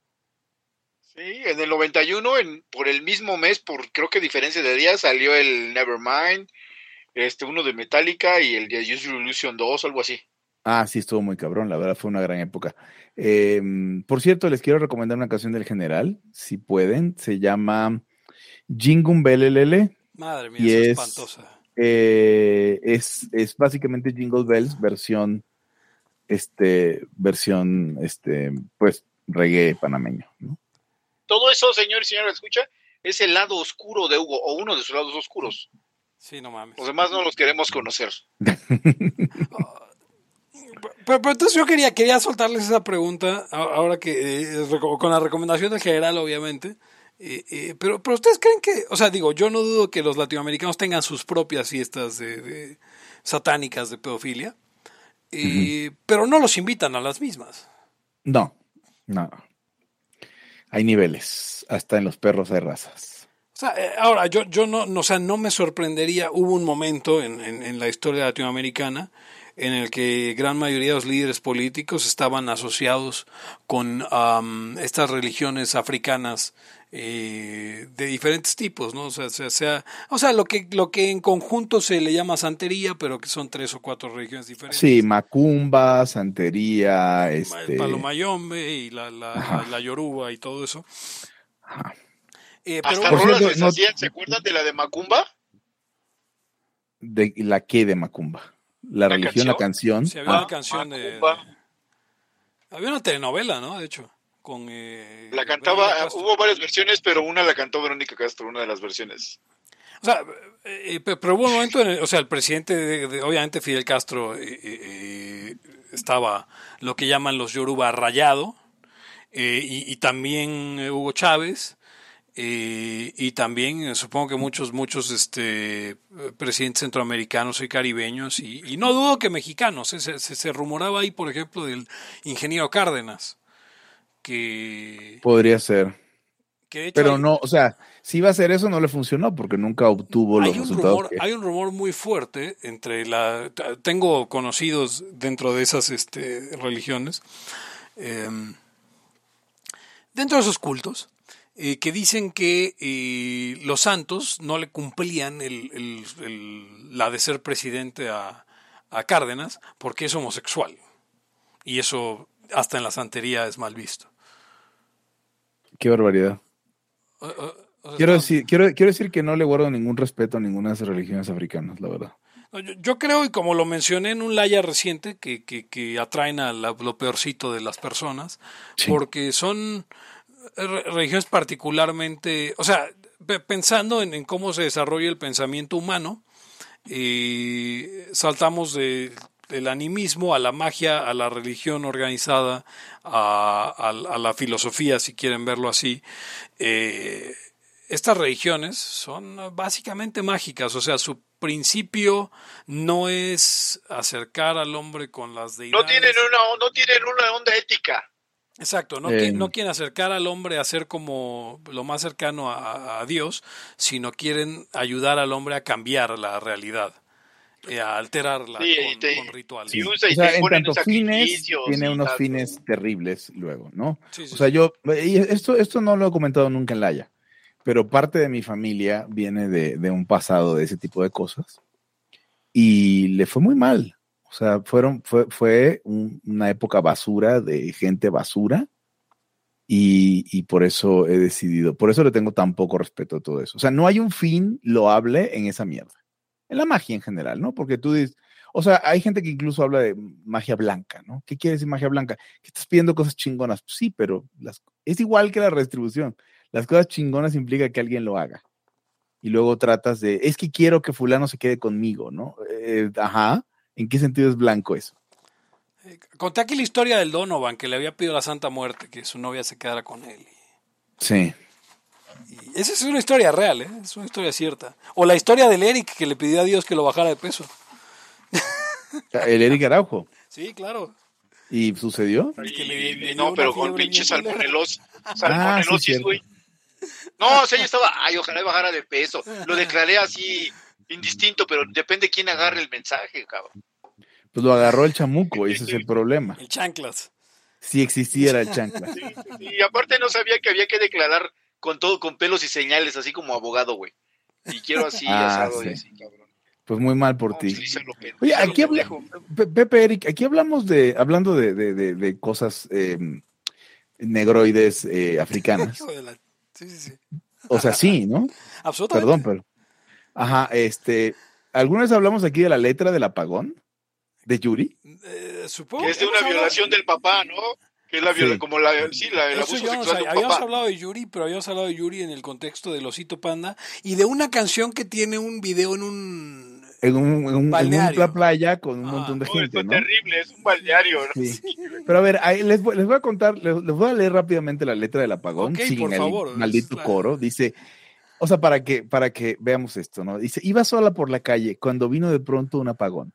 Sí, en el 91, en, por el mismo mes, por creo que diferencia de días, salió el Nevermind, este, uno de Metallica y el de Use Illusion 2, algo así. Ah, sí, estuvo muy cabrón, la verdad fue una gran época. Eh, por cierto, les quiero recomendar una canción del general, si pueden, se llama Jingun Belelele, Madre mía, y es es- espantosa. eh, es, es básicamente Jingle Bells versión, este, versión, este, pues, reggae panameño, ¿no? Todo eso, señor y señora, escucha, es el lado oscuro de Hugo, o uno de sus lados oscuros. Sí, no mames. Los demás no los queremos conocer. [laughs] Pero, pero entonces yo quería, quería soltarles esa pregunta, ahora que, eh, con la recomendación del general, obviamente. Eh, eh, pero, pero ustedes creen que, o sea, digo, yo no dudo que los latinoamericanos tengan sus propias fiestas de, de- satánicas de pedofilia, eh, pero no los invitan a las mismas. No, no. Hay niveles, hasta en los perros hay razas. O sea, eh, ahora, yo, yo no, no, o sea, no me sorprendería, hubo un momento en, en- en la historia latinoamericana en el que gran mayoría de los líderes políticos estaban asociados con estas religiones africanas eh, de diferentes tipos, ¿no? O sea, sea, o sea, lo que lo que en conjunto se le llama santería, pero que son tres o cuatro religiones diferentes. Sí, macumba, santería, este... Palomayombe y la, la, la, yoruba y todo eso. Eh, Hasta rolas no... ¿se acuerdan de la de macumba? ¿De la qué de macumba? La, religión, la canción. Sí, había una ah. canción de, Había una telenovela, ¿no? De hecho. Con, eh, la cantaba, hubo varias versiones, pero una la cantó Verónica Castro, una de las versiones. O sea, eh, pero hubo un momento, en o sea, el presidente, de, obviamente Fidel Castro eh, estaba lo que llaman los Yoruba rayado, y, y, también Hugo Chávez, y también supongo que muchos, muchos este, presidentes centroamericanos y caribeños, y, no dudo que mexicanos, se, se, rumoraba ahí, por ejemplo, del ingeniero Cárdenas que... Podría ser. Pero no, o sea, si iba a hacer eso no le funcionó porque nunca obtuvo los resultados. Hay un rumor muy fuerte entre la... Tengo conocidos dentro de esas este, religiones, em, dentro de esos cultos, eh, que dicen que eh, los santos no le cumplían la de ser presidente a, a Cárdenas porque es homosexual. Y eso hasta en la santería es mal visto. Qué barbaridad. quiero, decir, quiero, quiero decir que no le guardo ningún respeto a ninguna de esas religiones africanas, la verdad. Yo, creo, y como lo mencioné en un laya reciente, que, que, atraen a lo peorcito de las personas, porque son religiones particularmente, o sea, pensando en, cómo se desarrolla el pensamiento humano, y saltamos de del animismo a la magia, a la religión organizada, a, la filosofía, si quieren verlo así. Eh, estas religiones son básicamente mágicas, o sea, su principio no es acercar al hombre con las deidades. No tienen una, no tienen una onda ética. Exacto, no, eh. no, quieren acercar al hombre a ser como lo más cercano a Dios, sino quieren ayudar al hombre a cambiar la realidad. Eh, a alterarla con, rituales. o sea, en tanto fines, tiene unos fines terribles luego, ¿no? o sea, yo, y esto, esto no lo he comentado nunca en Laia, pero parte de mi familia viene de, de un pasado de ese tipo de cosas y le fue muy mal. O sea, fueron, fue, fue una época basura de gente basura y, y, por eso he decidido, por eso le tengo tan poco respeto a todo eso. O sea, no hay un fin loable en esa mierda en la magia en general, ¿no? Porque tú dices, o sea, hay gente que incluso habla de magia blanca, ¿no? ¿Qué quiere decir magia blanca? Que estás pidiendo cosas chingonas. Sí, pero es igual que la redistribución. Las cosas chingonas implica que alguien lo haga. Y luego tratas de, es que quiero que fulano se quede conmigo, ¿no? Eh, ajá. ¿En qué sentido es blanco eso? Eh, conté aquí la historia del Donovan, que le había pedido la Santa Muerte, que su novia se quedara con él. Sí esa es una historia real, ¿eh? es una historia cierta. O la historia del Eric que le pidió a Dios que lo bajara de peso. [laughs] ¿El Eric Araujo? Sí, claro. ¿Y sucedió? no, pero con pinche salmonelos. Salmonelosis, güey. no, o sea, yo estaba, ay, ojalá bajara de peso. Lo declaré así indistinto, pero depende quién agarre el mensaje, cabrón. Pues lo agarró el chamuco, ese es el problema. El chanclas. Si existiera el chanclas. y aparte no sabía que había que declarar con todo, con pelos y señales, así como abogado, güey. Y quiero así, ah, asado así, cabrón. Pues muy mal por ti. Oye, aquí hablamos, Pepe Eric, aquí hablamos de, hablando de, de, de, cosas eh, negroides eh, africanas. [laughs] sí, sí, sí. O sea, sí, ¿no? [laughs] Absolutamente. Perdón, pero. Ajá, este. ¿Alguna vez hablamos aquí de la letra del apagón? ¿De Yuri? Eh, supongo que es de una violación del papá, ¿no? Que es la sí. como la, sí, la, el abuso sexual no, Habíamos hablado de Yuri, pero habíamos hablado de Yuri en el contexto del Osito Panda y de una canción que tiene un video en un en, un, en, un, en una playa con un ah. montón de gente. Esto ¿no? es terrible, es un balneario. ¿no? [laughs] Sí. Pero a ver, ahí les, voy, les, voy a contar, les, les, voy a leer rápidamente la letra del apagón okay, sin el favor, maldito claro. coro. Dice, o sea, para que, para que veamos esto, ¿no? Dice, iba sola por la calle cuando vino de pronto un apagón.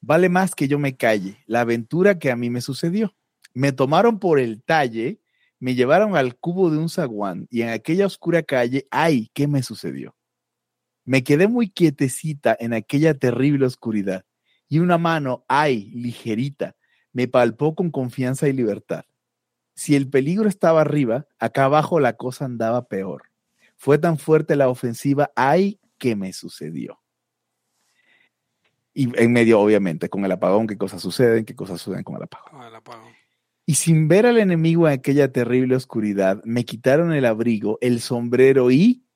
Vale más que yo me calle, la aventura que a mí me sucedió me tomaron por el talle, me llevaron al cubo de un zaguán y en aquella oscura calle, ay, ¿qué me sucedió? Me quedé muy quietecita en aquella terrible oscuridad y una mano, ay, ligerita, me palpó con confianza y libertad. Si el peligro estaba arriba, acá abajo la cosa andaba peor. Fue tan fuerte la ofensiva, ay, que me sucedió. Y en medio, obviamente, con el apagón, qué cosas suceden, qué cosas suceden con el apagón. Con el apagón. Y sin ver al enemigo en aquella terrible oscuridad, me quitaron el abrigo, el sombrero y...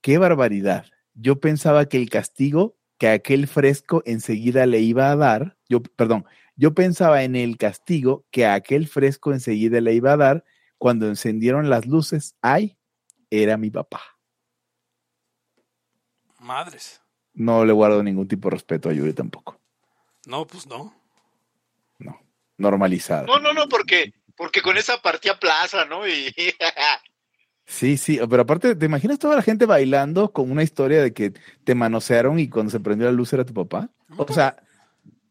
¡Qué barbaridad! Yo pensaba que el castigo que aquel fresco enseguida le iba a dar, yo, perdón, yo pensaba en el castigo que aquel fresco enseguida le iba a dar cuando encendieron las luces. ¡Ay! Era mi papá. Madres. No le guardo ningún tipo de respeto a Yuri tampoco. No, pues no. No. Normalizado. No, no, no, porque, porque con esa partía plaza, ¿no? Y [laughs] Sí, sí, pero aparte, ¿te imaginas toda la gente bailando con una historia de que te manosearon y cuando se prendió la luz era tu papá? O sea,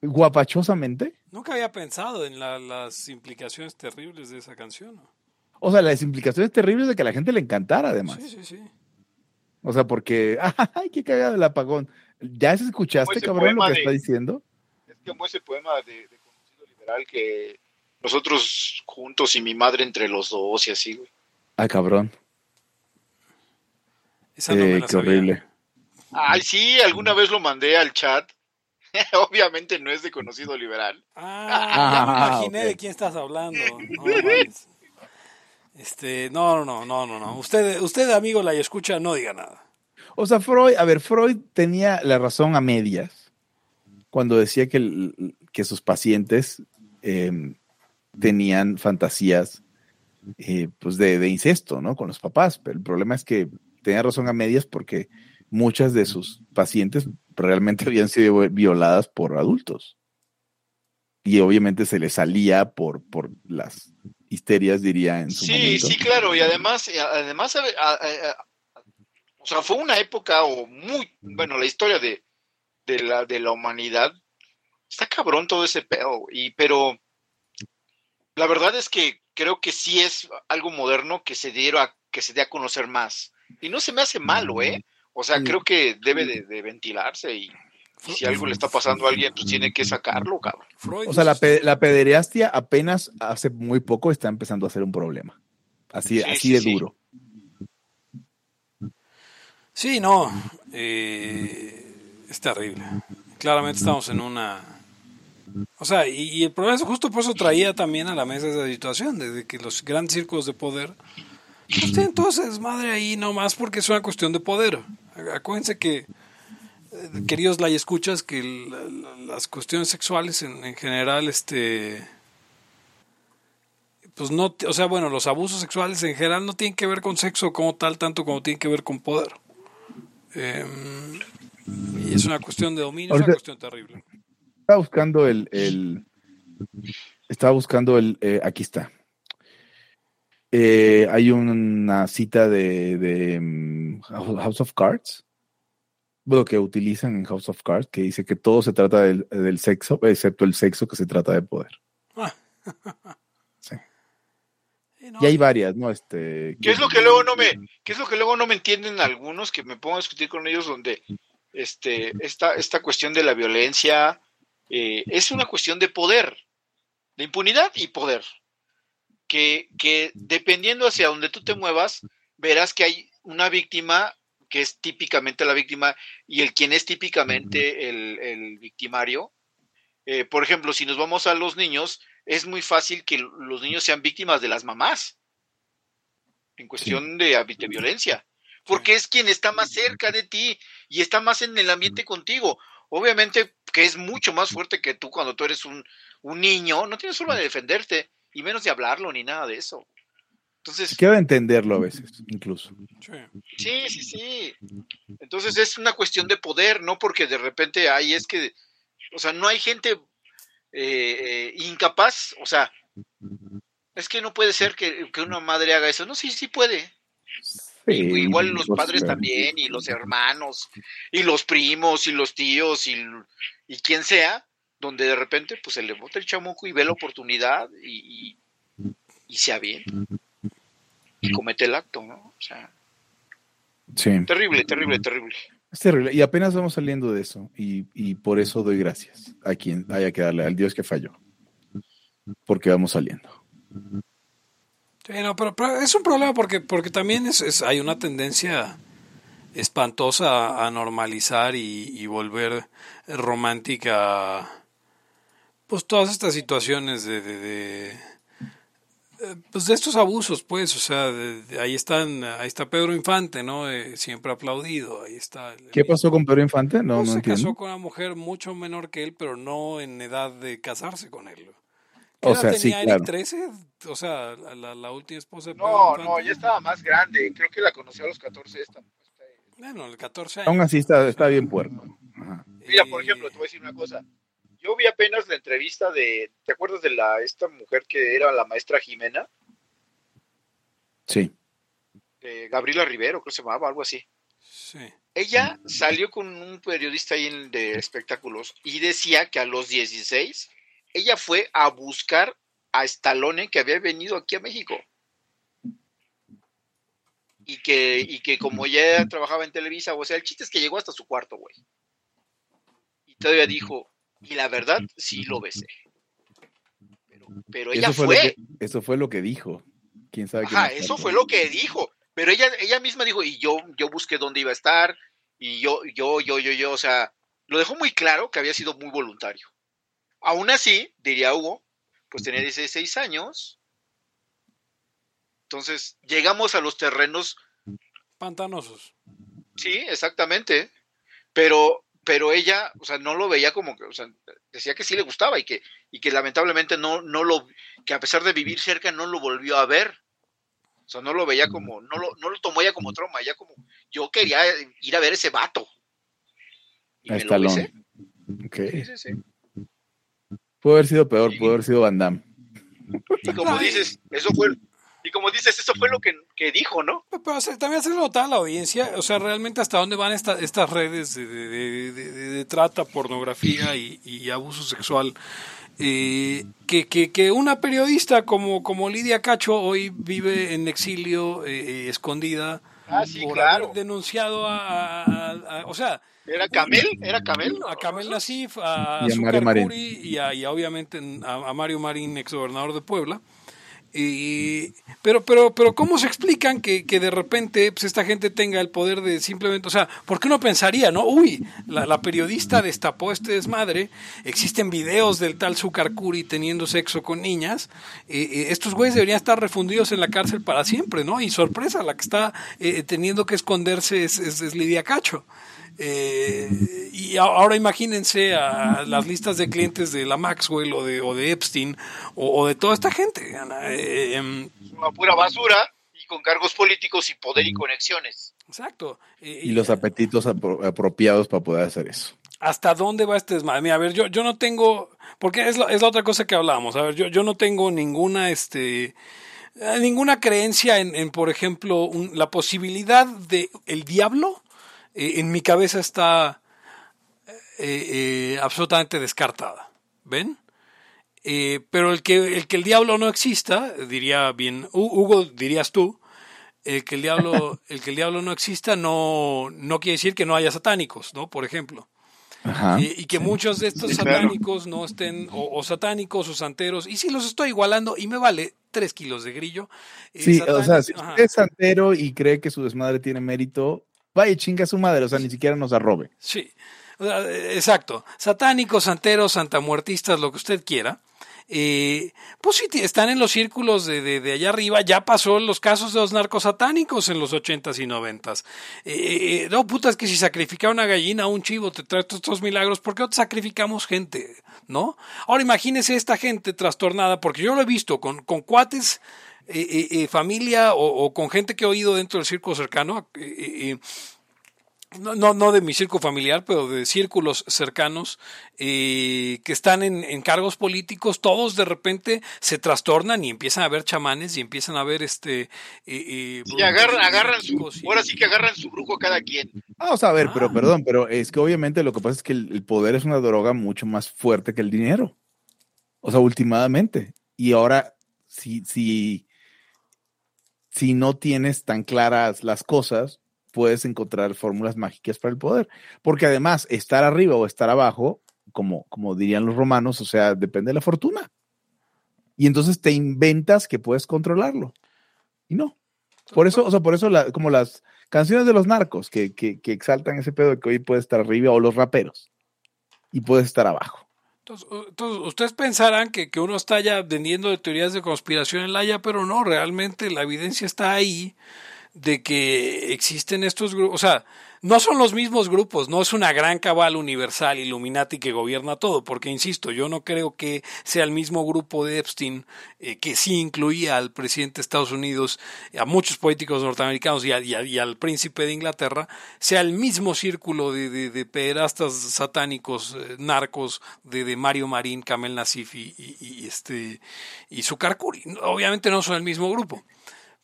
guapachosamente. Nunca había pensado en la- las implicaciones terribles de esa canción. ¿no? O sea, las implicaciones terribles de que a la gente le encantara, además. Sí, sí, sí. O sea, porque, [laughs] ¡ay, qué cagado el apagón! ¿Ya se escuchaste, cabrón, lo que de- está diciendo? es como ese poema de, de conocido liberal que nosotros juntos y mi madre entre los dos y así, güey. Ay, cabrón. Esa no me Eh, la qué sabía. horrible. Ay, sí, alguna vez lo mandé al chat. [laughs] Obviamente no es de conocido liberal. Ah, ya me Ah, imaginé de quién estás hablando. No. [laughs] este, no, no, no, no, no. Usted, usted, amigo, la escucha, no diga nada. O sea, Freud, a ver, Freud tenía la razón a medias cuando decía que, que sus pacientes eh, tenían fantasías eh, pues de, de incesto, ¿no? Con los papás. Pero el problema es que tenía razón a medias porque muchas de sus pacientes realmente [laughs] habían sido violadas por adultos. Y obviamente se les salía por, por las histerias, diría en su Sí, momento. sí, claro. Y además, y además, a ver, a- a- a- o sea, fue una época o muy, bueno, la historia de, de la, de la humanidad. Está cabrón todo ese pedo, y pero la verdad es que creo que sí es algo moderno que se diera, que se dé a conocer más. Y no se me hace malo, ¿eh? O sea, creo que debe de, de ventilarse y, y si algo le está pasando a alguien, pues tiene que sacarlo, cabrón. O sea, la, pe- la pederastia apenas hace muy poco está empezando a ser un problema. Así, Sí, así sí, de sí. duro. Sí, no. eh, es terrible. Claramente estamos en una. O sea, y, y el problema es justo por eso traía también a la mesa esa situación, de que los grandes círculos de poder pues tienen todo ese desmadre ahí nomás porque es una cuestión de poder. Acuérdense que, queridos la escuchas, que la- la- las cuestiones sexuales en, en general, este. Pues no, o sea, bueno, los abusos sexuales en general no tienen que ver con sexo como tal, tanto como tienen que ver con poder. Em, y es una cuestión de dominio, es una Ahorita- cuestión terrible. Estaba buscando el, el- estaba buscando el, eh, aquí está. Eh, hay una cita de, de mm, House of Cards, bueno, que utilizan en House of Cards, que dice que todo se trata del, del sexo, excepto el sexo que se trata de poder. [laughs] Sí. Sí, no, Y hay varias, ¿no? Este, ¿Qué es lo que luego no me, qué es lo que luego no me entienden algunos que me pongo a discutir con ellos donde este esta esta cuestión de la violencia eh, es una cuestión de poder, de impunidad y poder. Que, que dependiendo hacia donde tú te muevas, verás que hay una víctima que es típicamente la víctima y el quien es típicamente el, el victimario. Eh, por ejemplo, si nos vamos a los niños, es muy fácil que los niños sean víctimas de las mamás en cuestión de, de violencia, porque es quien está más cerca de ti y está más en el ambiente contigo. Obviamente que es mucho más fuerte que tú cuando tú eres un, un niño, no tienes forma de defenderte, y menos de hablarlo ni nada de eso. Entonces, Quiero entenderlo a veces, incluso. sí. sí, sí. Entonces es una cuestión de poder, no porque de repente ahí es que, o sea, no hay gente eh, eh, incapaz, o sea, es que no puede ser que, que una madre haga eso. No, sí, sí puede. Sí, Igual los padres también, y los hermanos, y los primos, y los tíos, y, y quien sea, donde de repente pues se le bota el chamuco y ve la oportunidad y, y, y se avienta y comete el acto, ¿no? O sea, Sí. terrible, terrible, terrible. Es terrible. Y apenas vamos saliendo de eso. Y, y por eso doy gracias a quien haya que darle, al Dios que falló. Porque vamos saliendo. Sí, no, pero, pero es un problema porque, porque también es, es- hay una tendencia espantosa a normalizar y, y volver romántica pues todas estas situaciones de, de, de, pues de estos abusos pues o sea de- de- ahí están ahí está Pedro Infante no Eh, siempre aplaudido ahí está el- ¿Qué pasó con Pedro Infante? No, Pues no se entiendo. casó con una mujer mucho menor que él pero no en edad de casarse con él ¿Qué O edad sea, sí, tenía claro. Eric 13 o sea la, la- la última esposa de Pedro No, Infante. no, ya estaba más grande. Creo que la conocí a los 14 esta. Bueno, el 14 años. Aún así está, está bien puerco. Ajá. Mira, Eh, por ejemplo, te voy a decir una cosa. Yo vi apenas la entrevista de, ¿te acuerdas de la esta mujer que era la maestra Jimena? Sí. Eh, Gabriela Rivero, creo que se llamaba, algo así. Sí. Ella salió con un periodista ahí en- de espectáculos y decía que a los 16 ella fue a buscar a Stallone que había venido aquí a México. Y que, y que como ya trabajaba en Televisa, o sea, el chiste es que llegó hasta su cuarto, güey. Y todavía dijo, y la verdad, sí lo besé. Pero, pero ella Eso fue, fue. Lo que, eso fue lo que dijo. ¿Quién sabe qué Ajá, más eso fue lo que dijo. Pero ella, ella misma dijo, y yo, yo busqué dónde iba a estar, y yo, yo, yo, yo, yo, o sea, lo dejó muy claro que había sido muy voluntario. Aún así, diría Hugo, pues tenía 16 años. Entonces, llegamos a los terrenos, Pantanosos. sí, exactamente. Pero, pero ella, o sea, no lo veía como que, o sea, decía que sí le gustaba y que, y que lamentablemente no, no lo, que a pesar de vivir cerca, no lo volvió a ver. O sea, no lo veía como, no lo, no lo tomó ella como trauma, ya como, yo quería ir a ver ese vato. Y A me lo besé. Stallone. Ok. Sí, sí, sí. Pudo haber sido peor, pudo haber sido Van Damme. [laughs] Y como dices, eso fue, y como dices, eso fue lo que, que dijo, ¿no? Pero hacer- también hacer notar a la audiencia, o sea, realmente hasta dónde van esta- estas redes de, de- de- de- de- de trata, pornografía y, y abuso sexual. Eh, que, que, que una periodista como, como Lidia Cacho hoy vive en exilio, eh, eh, escondida, Ah, sí, por claro. haber denunciado a, a- a- o sea, ¿Era Camel? ¿Era Camel? a Kamel Nasif, a Y a Mario Marín. Curi y, a, y a, obviamente a, a Mario Marín, ex gobernador de Puebla. Y, pero, pero, pero, ¿cómo se explican que, que de repente pues, esta gente tenga el poder de simplemente, o sea, porque uno pensaría, ¿no? Uy, la, la periodista destapó este desmadre, existen videos del tal Zucarcuri teniendo sexo con niñas, eh, eh, estos güeyes deberían estar refundidos en la cárcel para siempre, ¿no? Y sorpresa, la que está eh, teniendo que esconderse es, es, es Lidia Cacho. Eh, y ahora imagínense a las listas de clientes de la Maxwell o de, o de Epstein o, o de toda esta gente. Ana, eh, em, Una pura basura y con cargos políticos y poder y conexiones. exacto. Eh, Y los apetitos apro- apropiados para poder hacer eso. ¿Hasta dónde va este desmadre? Mira, a ver, yo, yo no tengo, porque es la, es la otra cosa que hablábamos, a ver, yo, yo no tengo ninguna, este, ninguna creencia en, en, por ejemplo, un- la posibilidad de el diablo, eh, en mi cabeza está eh, eh, absolutamente descartada, ¿ven? Pero el que, el que el diablo no exista, diría bien, Hu- Hugo, dirías tú, el que el diablo, [laughs] el que el diablo no exista no, no quiere decir que no haya satánicos, ¿no? Por ejemplo. Ajá. Y, y que muchos de estos satánicos no estén, o, o satánicos o santeros, y si los estoy igualando, y me vale tres kilos de grillo. eh, Sí, o sea, si usted es santero y cree que su desmadre tiene mérito, vaya chinga su madre, o sea, ni siquiera nos arrobe. Sí, eh, exacto. Satánicos, santeros, santamuertistas, lo que usted quiera. Eh, pues sí, están en los círculos de, de, de allá arriba. Ya pasó los casos de los narcosatánicos en los ochentas y noventas. Eh, eh, no, putas, que si sacrificar una gallina o un chivo te trae estos milagros, ¿por qué no sacrificamos gente? ¿No? Ahora imagínese esta gente trastornada, porque yo lo he visto con, con cuates, eh, eh, eh, familia o, o con gente que he oído dentro del círculo cercano. eh, eh, eh, no, no, no de mi círculo familiar, pero de círculos cercanos eh, que están en, en cargos políticos, todos de repente se trastornan y empiezan a ver chamanes y empiezan a ver este... eh, eh, Y agarran, agarran su, y- ahora sí que agarran su brujo cada quien. Vamos a ver, Ah. pero perdón, pero es que obviamente lo que pasa es que el, el poder es una droga mucho más fuerte que el dinero. O sea, últimamente. Y ahora, si, si, si no tienes tan claras las cosas, puedes encontrar fórmulas mágicas para el poder. Porque además, estar arriba o estar abajo, como, como dirían los romanos, o sea, depende de la fortuna. Y entonces te inventas que puedes controlarlo. Y no. Por eso, o sea, por eso como las canciones de los narcos que, que, que exaltan ese pedo de que hoy puedes estar arriba o los raperos y puedes estar abajo. Entonces, ustedes pensarán que, que, uno está ya vendiendo de teorías de conspiración en la Haya, pero no, realmente la evidencia está ahí de que existen estos grupos, o sea, no son los mismos grupos, no es una gran cabal universal Illuminati que gobierna todo, porque insisto, yo no creo que sea el mismo grupo de Epstein eh, que sí incluía al presidente de Estados Unidos, a muchos políticos norteamericanos y, y, al príncipe de Inglaterra, sea el mismo círculo de, de, de pederastas satánicos, eh, narcos de, de, Mario Marín, Kamel Nasif y, y, este y Sukarkuri. Obviamente no son el mismo grupo.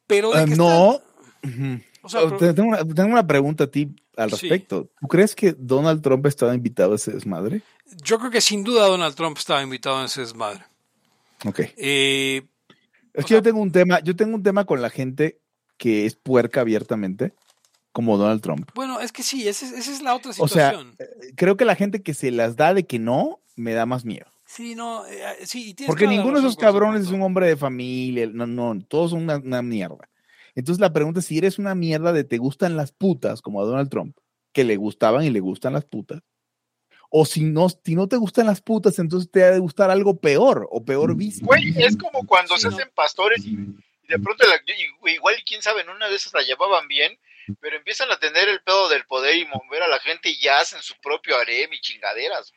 Pero uh, no, tengo, una, pregunta a ti al respecto. ¿Tú crees que Donald Trump estaba invitado a ese desmadre? Yo creo que sin duda Donald Trump estaba invitado a ese desmadre. Ok. Eh, es que yo tengo un tema, yo tengo un tema con la gente que es puerca abiertamente, como Donald Trump. Bueno, es que sí, esa, es la otra situación. O sea, eh, creo que la gente que se las da de que no, me da más miedo. Sí, no, eh, sí, Porque ninguno de esos cabrones es un hombre de familia, no, no, todos son una mierda. Entonces la pregunta es si eres una mierda de te gustan las putas, como a Donald Trump, que le gustaban y le gustan las putas, o si no, si no te gustan las putas, entonces te ha de gustar algo peor o peor mm. visto. Güey, es como cuando se hacen pastores y, de pronto, igual quién sabe, en una de esas la llevaban bien, pero empiezan a tener el pedo del poder y mover a la gente y ya hacen su propio harem y chingaderas.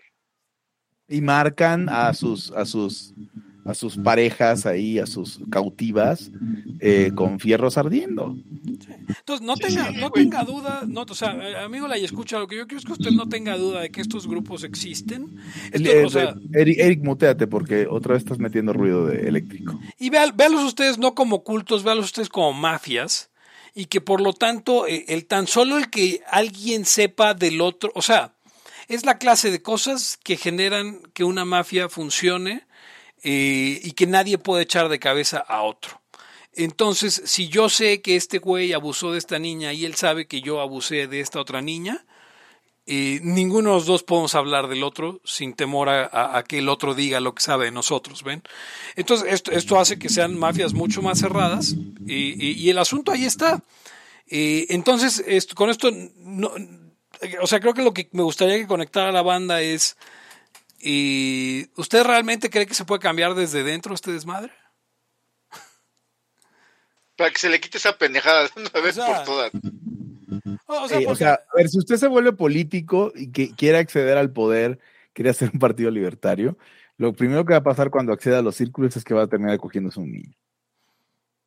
Y marcan a sus, a sus a sus parejas ahí, a sus cautivas, eh, con fierros ardiendo. Entonces, no tenga, no tenga duda, no, o sea, eh, amigo la y escucha, lo que yo quiero es que usted no tenga duda de que estos grupos existen. Eh, Eric, Eric, muteate porque otra vez estás metiendo ruido de eléctrico. Y véalos ustedes no como cultos, véalos ustedes como mafias y que por lo tanto el tan solo el que alguien sepa del otro, o sea, es la clase de cosas que generan que una mafia funcione eh, y que nadie puede echar de cabeza a otro. Entonces, si yo sé que este güey abusó de esta niña y él sabe que yo abusé de esta otra niña, eh, ninguno de los dos podemos hablar del otro sin temor a, que el otro diga lo que sabe de nosotros, ¿ven? Entonces, esto, esto hace que sean mafias mucho más cerradas y, el asunto ahí está. Eh, entonces, con esto, no, o sea, creo que lo que me gustaría que conectara la banda es ¿Y usted realmente cree que se puede cambiar desde dentro este desmadre? Para que se le quite esa pendejada de una vez por todas. O sea, a ver, si usted se vuelve político y que quiere acceder al poder, quiere hacer un partido libertario, lo primero que va a pasar cuando acceda a los círculos es que va a terminar cogiéndose un niño.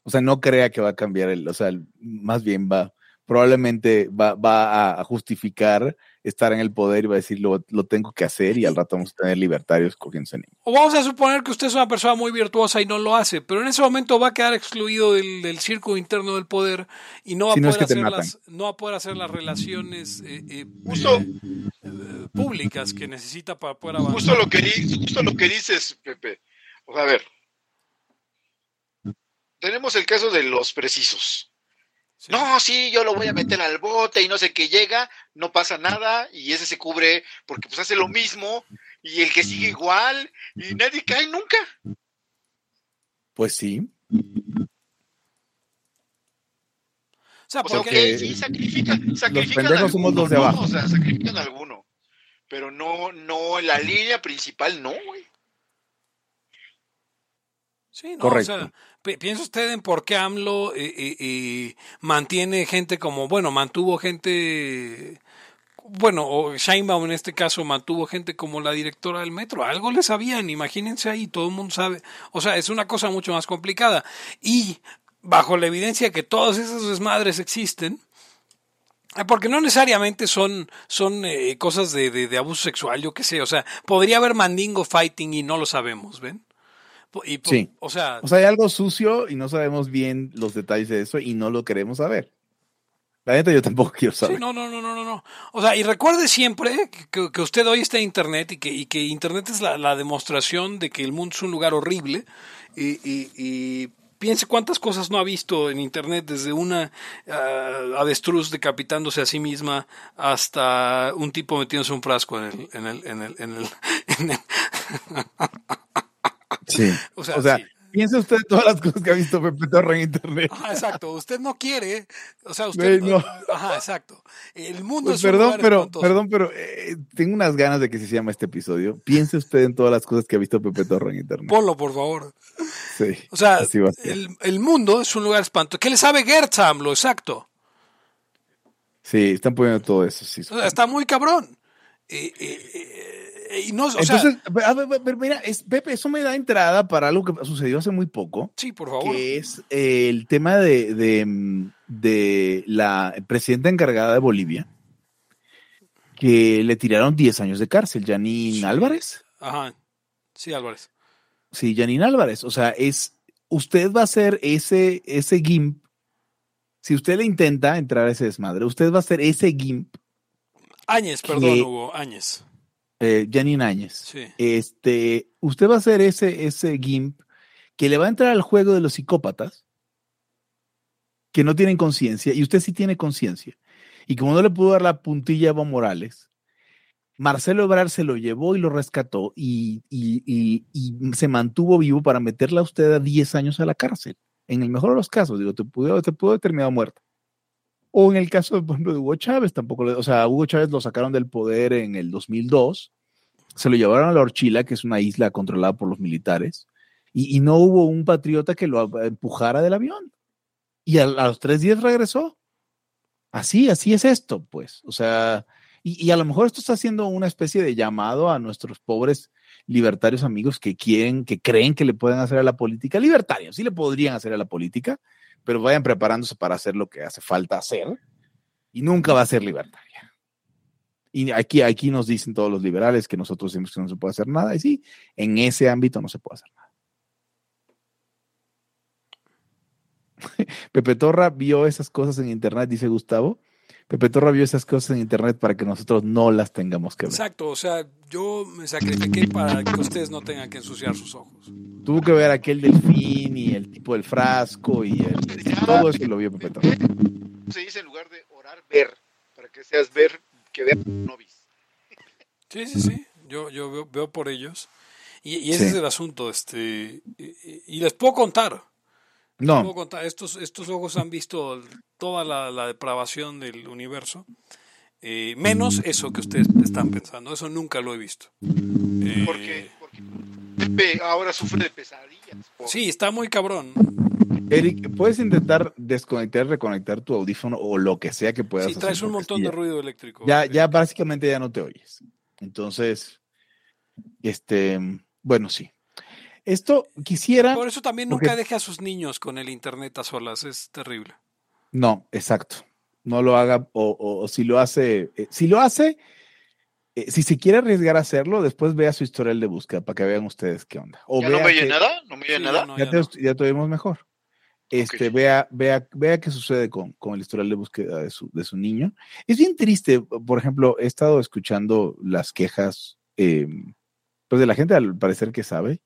O sea, no crea que va a cambiar el, o sea, más bien va, probablemente va, va a justificar estar en el poder y va a decir lo, lo tengo que hacer y al rato vamos a tener libertarios cogiéndose niños. O vamos a suponer que usted es una persona muy virtuosa y no lo hace, pero en ese momento va a quedar excluido del, del círculo interno del poder y no va, a, poder hacer las, no va a poder hacer las relaciones eh, eh, eh, públicas que necesita para poder avanzar. Justo lo que, justo lo que dices, Pepe. O sea, a ver, tenemos el caso de los precisos. No, sí, yo lo voy a meter al bote y no sé qué llega, no pasa nada y ese se cubre porque pues hace lo mismo y el que sigue igual y nadie cae nunca. Pues sí. O sea, porque sí sacrifican, sacrifican los somos los de abajo. o sea, sacrifican a alguno. Pero no, no, la línea principal no, güey. Sí, no, Correcto. o sea, ¿Piensa usted en por qué AMLO eh, eh, eh, mantiene gente como, bueno, mantuvo gente, bueno, o Sheinbaum en este caso mantuvo gente como la directora del metro? Algo le sabían, imagínense ahí, todo el mundo sabe. O sea, es una cosa mucho más complicada. Y bajo la evidencia que todas esas desmadres existen, porque no necesariamente son, son cosas de, de, de, abuso sexual, yo qué sé. O sea, podría haber mandingo fighting y no lo sabemos, ¿ven? Sí. O sea, o sea, hay algo sucio y no sabemos bien los detalles de eso y no lo queremos saber. La neta yo tampoco [laughs] quiero saber. Sí, no, no, no, no, no. O sea, y recuerde siempre que, que usted hoy está en Internet y que, y que Internet es la, la, demostración de que el mundo es un lugar horrible y, y, y piense cuántas cosas no ha visto en internet, desde una uh, avestruz decapitándose a sí misma hasta un tipo metiéndose un frasco en el, en el, en el, en el, [laughs] en el... [laughs] Sí. [laughs] O sea, o sea sí. Piensa usted todas las cosas que ha visto Pepe Torre en internet. Ajá, exacto. Usted no quiere. O sea, usted. No. Ajá, exacto. El mundo pues es perdón, un lugar pero, espantoso. perdón, pero eh, tengo unas ganas de que se llame este episodio. Piense usted en todas las cosas que ha visto Pepe Torre en internet. Ponlo, por favor. Sí. O sea, el, el, mundo es un lugar espantoso. ¿Qué le sabe Gertz AMLO? Exacto. Sí, están poniendo todo eso. Sí, o sea, está muy cabrón. Eh, eh, y no, o Entonces, sea, a ver, a ver, mira, es, Pepe, eso me da entrada para algo que sucedió hace muy poco. sí, por favor. Que es eh, el tema de, de, de, la presidenta encargada de Bolivia, que le tiraron 10 años de cárcel, Janine Sí. Álvarez. Ajá. Sí, Álvarez. Sí, Janine Álvarez. O sea, es, usted va a ser ese, ese GIMP. Si usted le intenta entrar a ese desmadre, usted va a ser ese GIMP, Áñez, perdón, Hugo. Áñez. Eh, Janine Áñez. Sí. Este, usted va a ser ese, ese GIMP que le va a entrar al juego de los psicópatas que no tienen conciencia y usted sí tiene conciencia. Y como no le pudo dar la puntilla a Evo Morales, Marcelo Ebrard se lo llevó y lo rescató y, y- y- y se mantuvo vivo para meterla a usted a 10 años a la cárcel. En el mejor de los casos, digo, te pudo, te pudo haber terminado muerta. O en el caso, por ejemplo, de Hugo Chávez, tampoco, le- o sea, Hugo Chávez lo sacaron del poder en el 2002, se lo llevaron a la Orchila, que es una isla controlada por los militares, y, y no hubo un patriota que lo empujara del avión. Y a, los tres días regresó. Así, así es esto, pues. O sea, y, y a lo mejor esto está haciendo una especie de llamado a nuestros pobres libertarios amigos que quieren, que creen que le pueden hacer a la política. Libertarios, sí le podrían hacer a la política, pero vayan preparándose para hacer lo que hace falta hacer y nunca va a ser libertaria. Y aquí, aquí nos dicen todos los liberales que nosotros decimos que no se puede hacer nada, y sí, en ese ámbito no se puede hacer nada. [laughs] Pepe Torra vio esas cosas en internet, dice Gustavo. Pepe Torra vio esas cosas en internet para que nosotros no las tengamos que ver. Exacto. O sea, yo me sacrifiqué para que ustedes no tengan que ensuciar sus ojos. Tuvo que ver aquel delfín y el tipo del frasco y el, todo eso lo vio Pepe Torra. Se dice en lugar de orar, ver, para que seas ver, que nobis. Sí, sí, sí. Yo, yo veo, veo por ellos. Y, y ese Sí. es el asunto. Este, y, les puedo contar. puedo No, contar. Estos, estos ojos han visto toda la, la depravación del universo. eh, menos eso que ustedes están pensando. Eso nunca lo he visto. Eh, Porque, porque Pepe ahora sufre de pesadillas. por- Sí, está muy cabrón. Eric, puedes intentar desconectar, reconectar tu audífono o lo que sea que puedas Sí, hacer, traes un porque montón de ya- ruido eléctrico. Ya, ya básicamente ya no te oyes. Entonces, este, bueno, sí. Esto quisiera. Por eso también porque- nunca deje a sus niños con el internet a solas. Es terrible. No, exacto. No lo haga, o, o- o si lo hace, eh, si lo hace, eh, si se quiere arriesgar a hacerlo, después vea su historial de búsqueda para que vean ustedes qué onda. O ¿Ya no me oye nada? ¿No me oye Sí, nada? ya no, ya, ya te, no. ya te oímos mejor. Este, vea, vea, vea qué sucede con, con el historial de búsqueda de su, de su niño. Es bien triste, por ejemplo, he estado escuchando las quejas, eh, pues de la gente al parecer que sabe,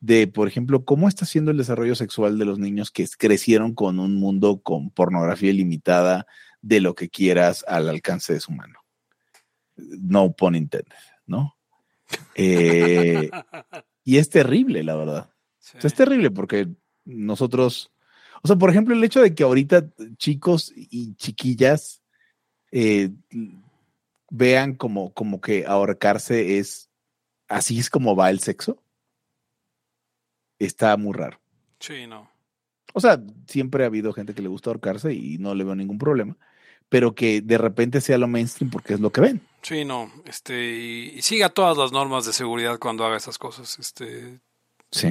de, por ejemplo, cómo está siendo el desarrollo sexual de los niños que crecieron con un mundo con pornografía ilimitada de lo que quieras al alcance de su mano. No pun intended, ¿no? Eh, [laughs] y es terrible, la verdad. Sí. O sea, es terrible porque nosotros, o sea, por ejemplo, el hecho de que ahorita chicos y chiquillas eh, vean como, como que ahorcarse es, así es como va el sexo, está muy raro. Sí, no. O sea, siempre ha habido gente que le gusta ahorcarse y no le veo ningún problema, pero que de repente sea lo mainstream porque es lo que ven. Sí, no. Este, y, y siga todas las normas de seguridad cuando haga esas cosas. Este, Sí.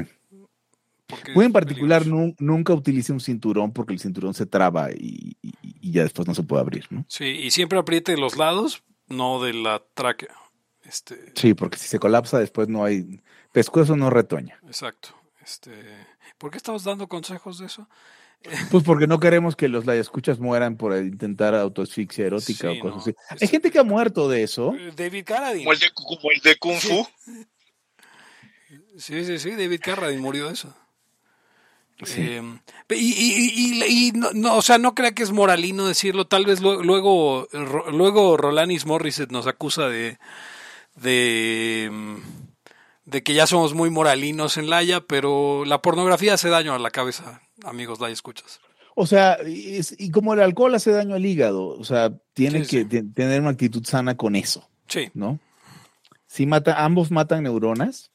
Porque Muy en particular, nu- nunca utilice un cinturón porque el cinturón se traba y, y- y ya después no se puede abrir, ¿no? Sí, y siempre apriete los lados, no de la tráquea. Este, Sí, porque si se colapsa después no hay pescuezo no retoña. exacto. Este, ¿por qué estamos dando consejos de eso? [laughs] Pues porque no queremos que los escuchas mueran por intentar autoasfixia erótica Sí, o cosas no, así. Hay gente que ha muerto de eso. Eh, David Carradine. Como el de, como el de Kung Fu. Sí, sí, sí, David Carradine murió de eso. Sí. Eh, y, y- y- y no, no, o sea, no crea que es moralino decirlo. Tal vez luego, luego, luego Rolanis Morissette nos acusa de, de, mm, de que ya somos muy moralinos en Laia, pero la pornografía hace daño a la cabeza, amigos Laia escuchas. O sea, y, es- y como el alcohol hace daño al hígado, o sea, tiene Sí, que sí. tener una actitud sana con eso, Sí, ¿no? Sí mata, ambos matan neuronas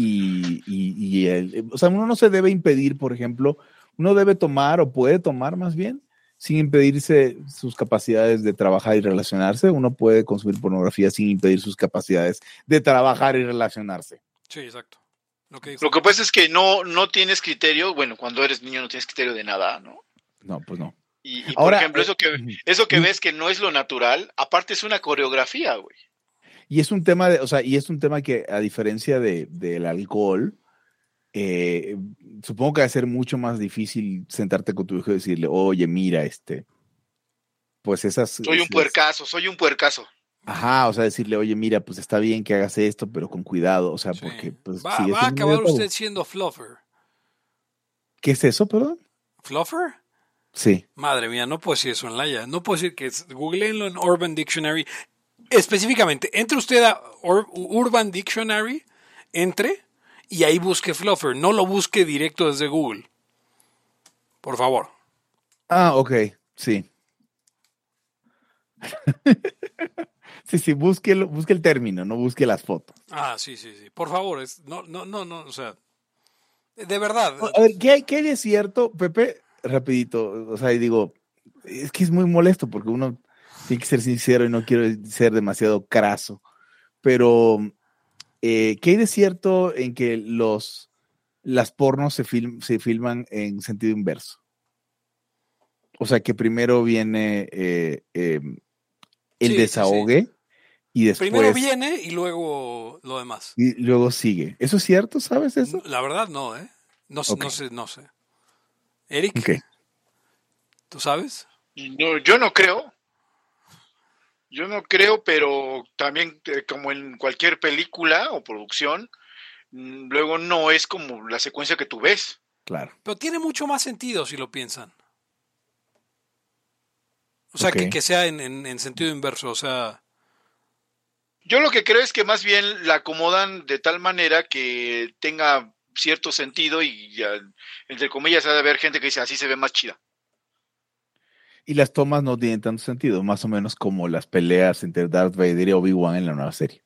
y, y- y el- o sea, uno no se debe impedir, por ejemplo, uno debe tomar o puede tomar más bien sin impedirse sus capacidades de trabajar y relacionarse. Uno puede consumir pornografía sin impedir sus capacidades de trabajar y relacionarse. sí, exacto. Lo que dijo. Lo que pasa es que no, no tienes criterio, bueno, cuando eres niño no tienes criterio de nada, ¿no? No, pues no. Y, y, Ahora, por ejemplo, eso que, eh, eso que ves que no es lo natural, aparte es una coreografía, güey. Y es un tema de, o sea, y es un tema que a diferencia de, del alcohol, eh, supongo que va a ser mucho más difícil sentarte con tu hijo y decirle, oye, mira, este, pues esas... Soy un esas- puercazo, soy un puercazo. Ajá, o sea, decirle, oye, mira, pues está bien que hagas esto, pero con cuidado, o sea, Sí. porque pues va, va a acabar usted siendo fluffer. ¿Qué es eso, perdón? ¿Fluffer? Sí. Madre mía, no puedo decir eso en Laia. No puedo decir que es. Googleenlo en Urban Dictionary. Específicamente, entre usted a Ur- Urban Dictionary, entre y ahí busque Fluffer. No lo busque directo desde Google. Por favor. Ah, ok, sí. [laughs] sí, sí, búsquelo, busque el término, no busque las fotos. Ah, sí, sí, sí. Por favor. Es, no, no, no, no. O sea. De verdad. A ver, ¿qué hay, qué hay de cierto, Pepe? Rapidito, o sea, digo, es que es muy molesto porque uno tiene que ser sincero y no quiero ser demasiado craso, pero eh, ¿qué hay de cierto en que los las pornos se, film- se filman en sentido inverso? O sea, que primero viene eh, eh, el Sí, sí, desahogue y después Primero viene y luego lo demás. y luego sigue. ¿Eso es cierto? ¿Sabes eso? La verdad, no, ¿eh? No, no sé, no sé. Eric. ¿tú sabes? No, yo no creo. Yo no creo, pero también eh, como en cualquier película o producción, mm, luego no es como la secuencia que tú ves. Claro. Pero tiene mucho más sentido si lo piensan. O sea, que, que sea en, en- en sentido inverso. O sea, Yo lo que creo es que más bien la acomodan de tal manera que tenga cierto sentido y ya, entre comillas ha de haber gente que dice así se ve más chida. Y las tomas no tienen tanto sentido, más o menos como las peleas entre Darth Vader y Obi-Wan en la nueva serie.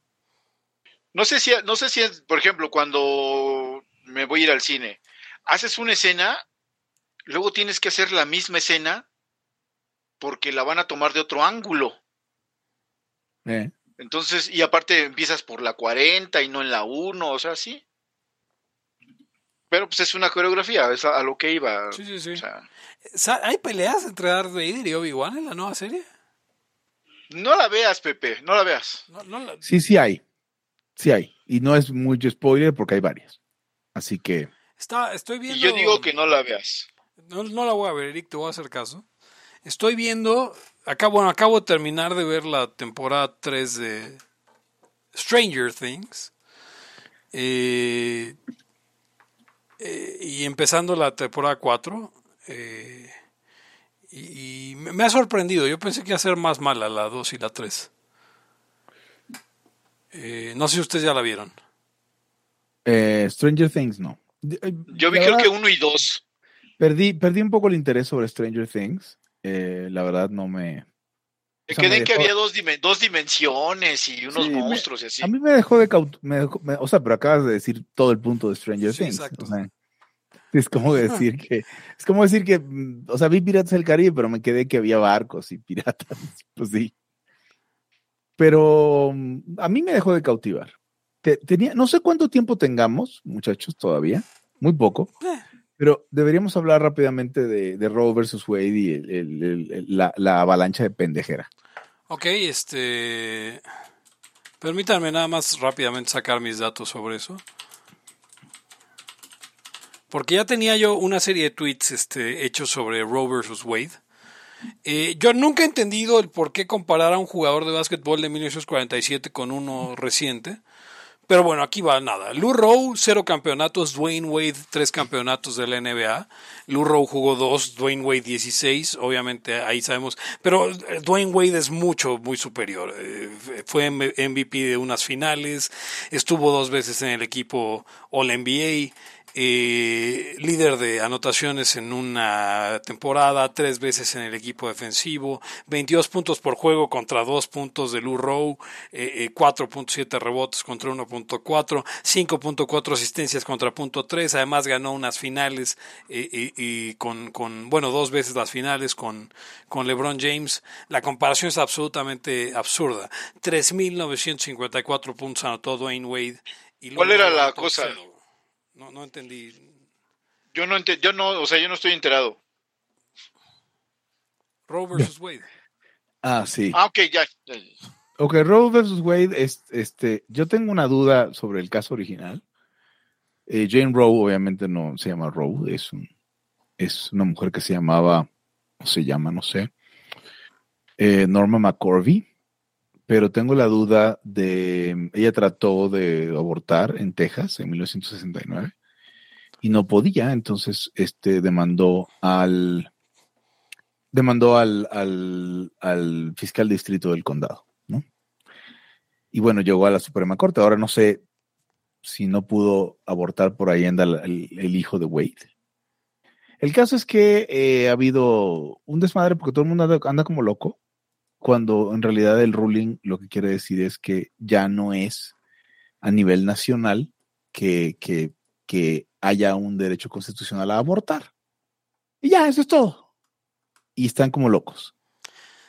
No sé si, no sé si es, por ejemplo, cuando me voy a ir al cine, haces una escena, luego tienes que hacer la misma escena porque la van a tomar de otro ángulo. Eh, Entonces, y aparte empiezas por la 40 y no en la 1, o sea, sí. Pero pues es una coreografía, es a, a lo que iba. sí, sí, sí. O sea, Sa- ¿Hay peleas entre Darth Vader y Obi-Wan en la nueva serie? no la veas, Pepe, no la veas. No, no la- Sí, sí hay. Sí hay. Y no es mucho spoiler porque hay varias. Así que, Está, estoy viendo... Y yo digo que no la veas. No, no la voy a ver, Eric, te voy a hacer caso. Estoy viendo, acabo, bueno, acabo de terminar de ver la temporada 3 de Stranger Things. Eh, eh, y empezando la temporada 4. eh, y, y me ha sorprendido. Yo pensé que iba a ser más mala la 2 y la 3. Eh, no sé si ustedes ya la vieron. eh, Stranger Things no. Yo vi creo que uno y dos. Perdí, perdí un poco el interés sobre Stranger Things. Eh, la verdad no me... Me quedé en que había dos, dimen- dos dimensiones y unos Sí, me- monstruos y así. A mí me dejó de me dejó- me- o sea, pero acabas de decir todo el punto de Stranger Sí, Things. exacto. o sea, es como [laughs] decir que, es como decir que, mm, o sea, vi Piratas del Caribe, pero me quedé que había barcos y piratas. [laughs] Pues sí. Pero mm, a mí me dejó de cautivar. Te- tenía, no sé cuánto tiempo tengamos, muchachos, todavía. Muy poco. Pero deberíamos hablar rápidamente de, de Roe versus Wade y la avalancha de pendejera. Ok, este. Permítanme nada más rápidamente sacar mis datos sobre eso. Porque ya tenía yo una serie de tweets este, hechos sobre Roe versus Wade. Eh, yo nunca he entendido el por qué comparar a un jugador de básquetbol de 1947 con uno reciente. Pero bueno, aquí va nada. Lou Rowe, cero campeonatos. Dwayne Wade, tres campeonatos de la NBA. Lou Rowe jugó dos, Dwayne Wade 16. Obviamente ahí sabemos. Pero eh, Dwayne Wade es mucho, muy superior. Eh, fue MVP de unas finales. Estuvo dos veces en el equipo All NBA eh, líder de anotaciones en una temporada, tres veces en el equipo defensivo, 22 puntos por juego contra 2 puntos de Lou Rowe, eh, 4.7 eh, rebotes contra 1.4, 5.4 asistencias contra punto 3, además ganó unas finales eh, y con, con, bueno, dos veces las finales con, con LeBron James. La comparación es absolutamente absurda. 3.954 puntos anotó Dwayne Wade. Y ¿Cuál era la cosa? No, no entendí. Yo no, ent yo no, o sea, yo no estoy enterado. Roe versus Wade. Ah, sí. Ah, ok, ya. Ok, Roe versus Wade, es, este, yo tengo una duda sobre el caso original. Eh, Jane Roe obviamente no se llama Roe, es, un, es una mujer que se llamaba, o se llama, no sé, eh, Norma McCorvey pero tengo la duda de, ella trató de abortar en Texas en 1969 y no podía, entonces este demandó al demandó al, al, fiscal distrito del condado, ¿no? Y bueno, llegó a la Suprema Corte. Ahora no sé si no pudo abortar por ahí anda el, hijo de Wade. El caso es que eh, ha habido un desmadre porque todo el mundo anda como loco cuando en realidad el ruling lo que quiere decir es que ya no es a nivel nacional que, que, que haya un derecho constitucional a abortar. Y ya, eso es todo. Y están como locos.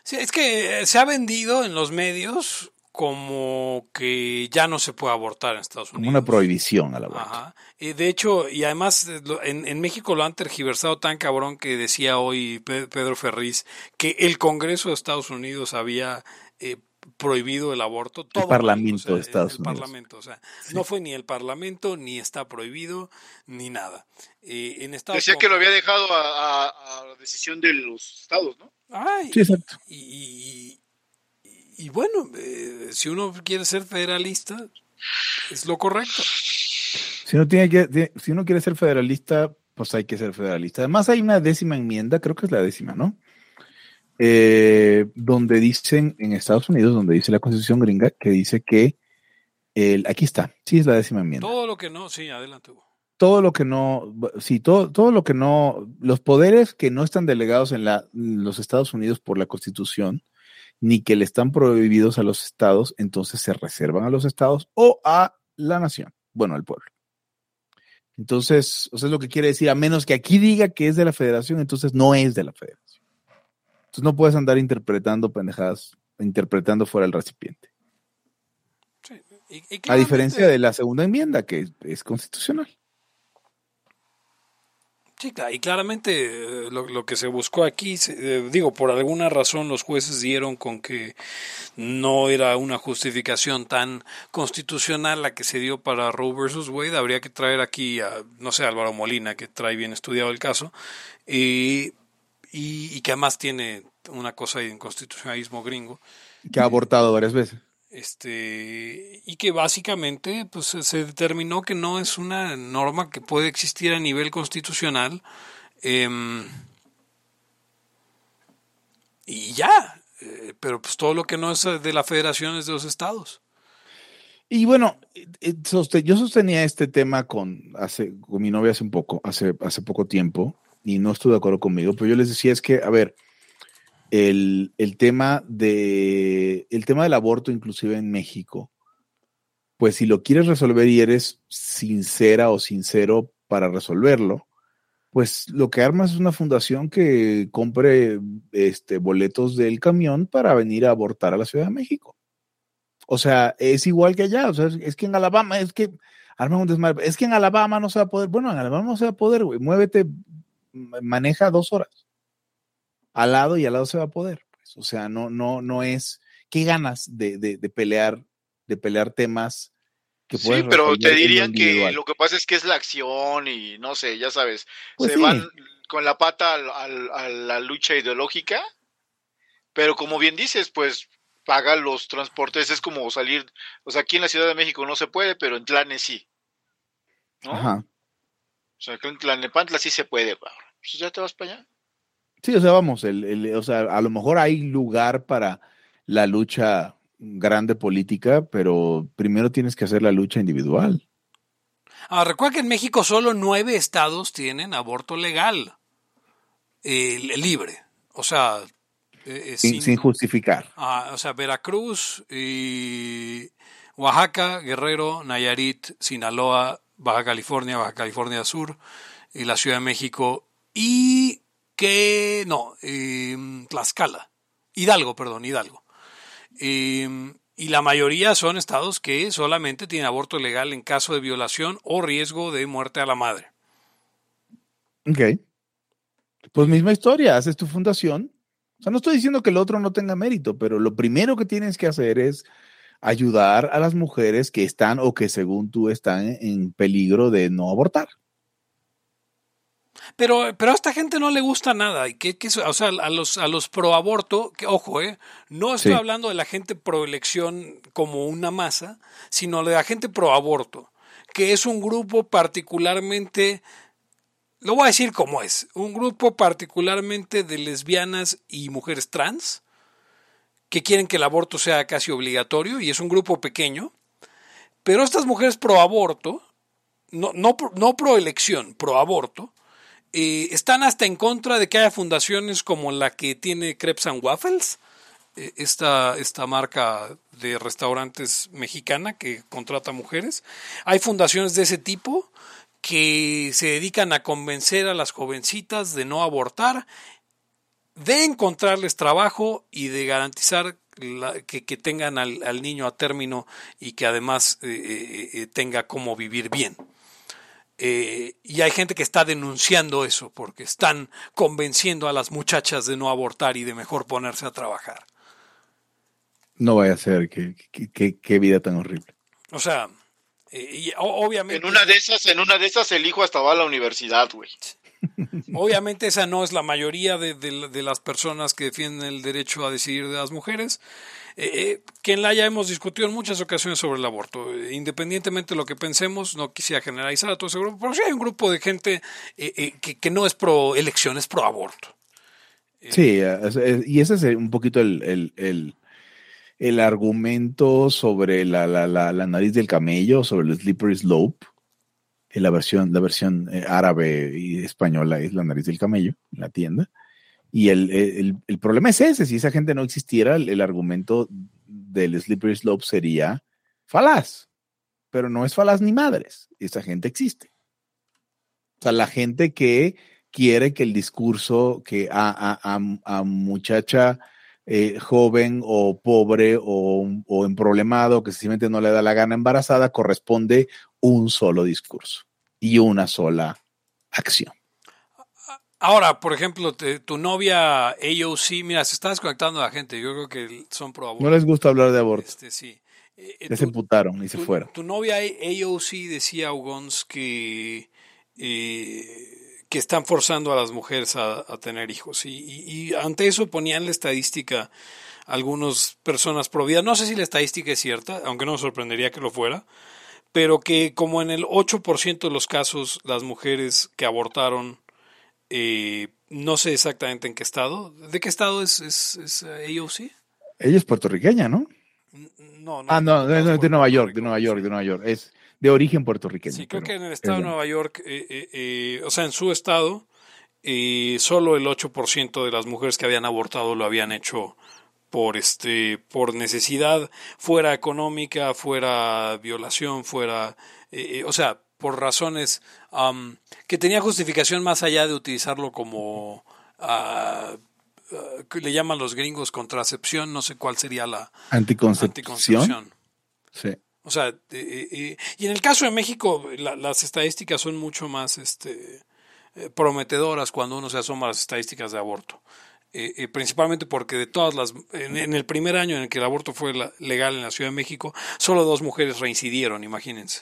Sí, es que se ha vendido en los medios como que ya no se puede abortar en Estados Unidos. Como una prohibición a la aborto. Ajá. de hecho, y además en, en, México lo han tergiversado tan cabrón que decía hoy Pedro Ferriz que el Congreso de Estados Unidos había eh, prohibido el aborto. Todo el Parlamento de Estados Unidos. Parlamento, o sea, no fue ni el Parlamento, ni está prohibido, ni nada. Eh, en Estados Decía que lo había dejado a, a, la decisión de los estados, ¿no? Ay, sí, exacto. y, y bueno, eh, si uno quiere ser federalista, es lo correcto. Si uno, tiene que, si uno quiere ser federalista, pues hay que ser federalista. Además hay una décima enmienda, creo que es la décima, ¿no? Eh, donde dicen, en Estados Unidos, donde dice la constitución gringa, que dice que, el, aquí está, sí es la décima enmienda. Todo lo que no, sí, adelante. Todo lo que no, sí, todo, todo lo que no, los poderes que no están delegados en, la, los Estados Unidos por la constitución, ni que le están prohibidos a los estados, entonces se reservan a los estados o a la nación, bueno, al pueblo. Entonces, o sea, es lo que quiere decir, a menos que aquí diga que es de la federación, entonces no es de la federación. Entonces no puedes andar interpretando pendejadas, interpretando fuera el recipiente. a diferencia de la segunda enmienda, que es constitucional. Sí, y claramente eh, lo, que se buscó aquí, eh, digo, por alguna razón los jueces dieron con que no era una justificación tan constitucional la que se dio para Roe versus Wade. Habría que traer aquí a, no sé, Álvaro Molina, que trae bien estudiado el caso, y, y, que además tiene una cosa de inconstitucionalismo gringo. Que ha abortado varias veces este y que básicamente pues se determinó que no es una norma que puede existir a nivel constitucional em, y ya eh, pero pues todo lo que no es de la federación es de los estados. Y bueno eh, yo sostenía este tema con hace con mi novia hace un poco hace hace poco tiempo y no estuve de acuerdo conmigo pero yo les decía es que a ver el, tema de el tema del aborto, inclusive en México, pues si lo quieres resolver y eres sincera o sincero para resolverlo, pues lo que armas es una fundación que compre este, boletos del camión para venir a abortar a la Ciudad de México. O sea, es igual que allá. O sea, es, que en Alabama, es que arma un desmadre. Es que en Alabama no se va a poder. Bueno, en Alabama no se va a poder, güey. Muévete, maneja dos horas al lado y al lado se va a poder. Pues. O sea, no, no, no es. ¿Qué ganas de, de, pelear, de pelear temas que Sí, pero te dirían que lo que pasa es que es la acción y no sé, ya sabes, pues se van con la pata a la lucha ideológica, pero como bien dices, pues paga los transportes, es como salir, o sea, aquí en la Ciudad de México no se puede, pero en Tlanes sí. ¿no? Ajá. O sea, que en Tlanepantla sí se puede, pues ya te vas para allá. Sí, o sea, vamos, el, el- o sea, a lo mejor hay lugar para la lucha grande política, pero primero tienes que hacer la lucha individual. Ah, recuerda que en México solo nueve estados tienen aborto legal, eh, libre. O sea, eh, Sin, sin- sin justificar. Ah, o sea, Veracruz, y Oaxaca, Guerrero, Nayarit, Sinaloa, Baja California, Baja California Sur, y la Ciudad de México, y que, no, eh, Tlaxcala, Hidalgo, perdón, Hidalgo. Eh, y la mayoría son estados que solamente tienen aborto legal en caso de violación o riesgo de muerte a la madre. Ok. Pues misma historia, haces tu fundación. O sea, no estoy diciendo que el otro no tenga mérito, pero lo primero que tienes que hacer es ayudar a las mujeres que están o que según tú están en peligro de no abortar. Pero, pero a esta gente no le gusta nada. Y que, o sea, a los, a los pro aborto, que, ojo, eh, no estoy Sí. hablando de la gente pro elección como una masa, sino de la gente pro aborto, que es un grupo particularmente, lo voy a decir como es, un grupo particularmente de lesbianas y mujeres trans que quieren que el aborto sea casi obligatorio y es un grupo pequeño. Pero estas mujeres pro aborto, no, no, no pro elección, pro aborto, eh, están hasta en contra de que haya fundaciones como la que tiene Crepes and Waffles, eh, esta, esta marca de restaurantes mexicana que contrata mujeres. Hay fundaciones de ese tipo que se dedican a convencer a las jovencitas de no abortar, de encontrarles trabajo y de garantizar la- que, que tengan al, al niño a término y que además eh, eh, tenga cómo vivir bien. Eh, y hay gente que está denunciando eso porque están convenciendo a las muchachas de no abortar y de mejor ponerse a trabajar. No vaya a ser, qué, qué- qué- vida tan horrible. O sea, eh, y o- obviamente, En una de esas, en una de esas el hijo hasta va a la universidad, güey. [laughs] obviamente esa no es la mayoría de, de- de las personas que defienden el derecho a decidir de las mujeres. Eh, eh, que en la ya hemos discutido en muchas ocasiones sobre el aborto. Eh, Independientemente de lo que pensemos, no quisiera generalizar a todo ese grupo, pero sí hay un grupo de gente eh, que, no es pro elección, es pro aborto. Sí, y ese es un poquito el, el, el, el argumento sobre la, la, la, la nariz del camello, sobre el slippery slope. La versión, la versión árabe y española es la nariz del camello en la tienda. Y el, el, el problema es ese, si esa gente no existiera, el, argumento del slippery slope sería falaz, pero no es falaz ni madres, esa gente existe. O sea, la gente que quiere que el discurso que a, a, a, a muchacha eh, joven o pobre o, o emproblemado que sencillamente no le da la gana embarazada corresponde un solo discurso y una sola acción. Ahora, por ejemplo, te- tu novia AOC, mira, se está desconectando la gente. Yo creo que son pro aborto. No les gusta hablar de aborto, Este, sí. Eh, eh, tu- emputaron y se tu, fueron. tu novia AOC decía, Ugons, que, eh, que están forzando a las mujeres a, a tener hijos. Y, y- y ante eso ponían la estadística algunas personas pro vida. No sé si la estadística es cierta, aunque no me sorprendería que lo fuera, pero que como en el 8% de los casos las mujeres que abortaron, eh, no sé exactamente en qué estado. ¿De qué estado es, es, es, eh, AOC? Ella es puertorriqueña, ¿no? N- No, Ah, no, de, de- de Nueva York, de Nueva York, sí. de Nueva York. Es de origen puertorriqueño. Sí, creo pero que en el estado es de de- Nueva York, eh, eh, eh, o sea, en su estado, eh, solo el 8% de las mujeres que habían abortado lo habían hecho por este por necesidad, fuera económica, fuera violación, fuera, eh, eh, o sea, por razones am, que tenía justificación más allá de utilizarlo como ah, ah, le llaman los gringos contracepción, no sé cuál sería la Anticoncepción. anticoncepción. Sí. O sea, eh, eh, eh, y en el caso de México, la- las estadísticas son mucho más este, eh, prometedoras cuando uno se asoma a las estadísticas de aborto. Eh, eh, principalmente porque de todas las. En, en el primer año en el que el aborto fue la- legal en la Ciudad de México, solo dos mujeres reincidieron, imagínense.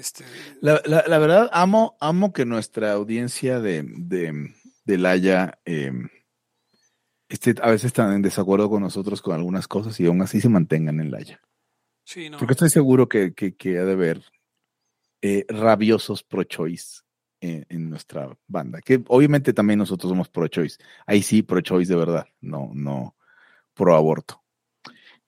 Este, La, la- la verdad, amo, amo que nuestra audiencia de, de, del Haya eh, este, a veces están en desacuerdo con nosotros con algunas cosas y aún así se mantengan en la ya. Sí, no. Porque estoy seguro que, que, que ha de haber eh, rabiosos pro-choice en, en nuestra banda. Que obviamente también nosotros somos pro-choice. Ahí sí, pro-choice de verdad, no, no pro-aborto.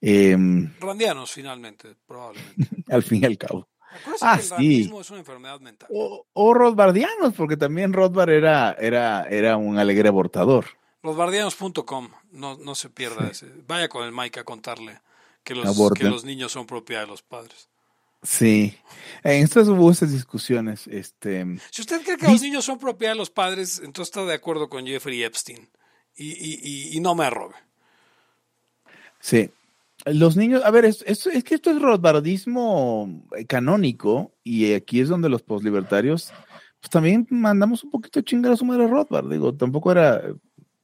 Em, Randianos, finalmente, probablemente. [laughs] al fin y al cabo. Acuérdense Ah, que el sí. randismo es una enfermedad mental. O, o Rothbardianos, porque también Rothbard era, era, era un alegre abortador. Losbardianos.com, no, no se pierda ese. Vaya con el Mike a contarle que los, que los niños son propiedad de los padres. Sí. En estas hubo estas discusiones. Este, Si usted cree que los niños son propiedad de los padres, entonces está de acuerdo con Jeffrey Epstein. Y, y, y, y no me arrobe. Sí. Los niños, a ver, es, es, es que esto es rothbardismo eh, canónico y aquí es donde los postlibertarios, pues también mandamos un poquito a chingar a su madre a Rothbard. Digo, tampoco era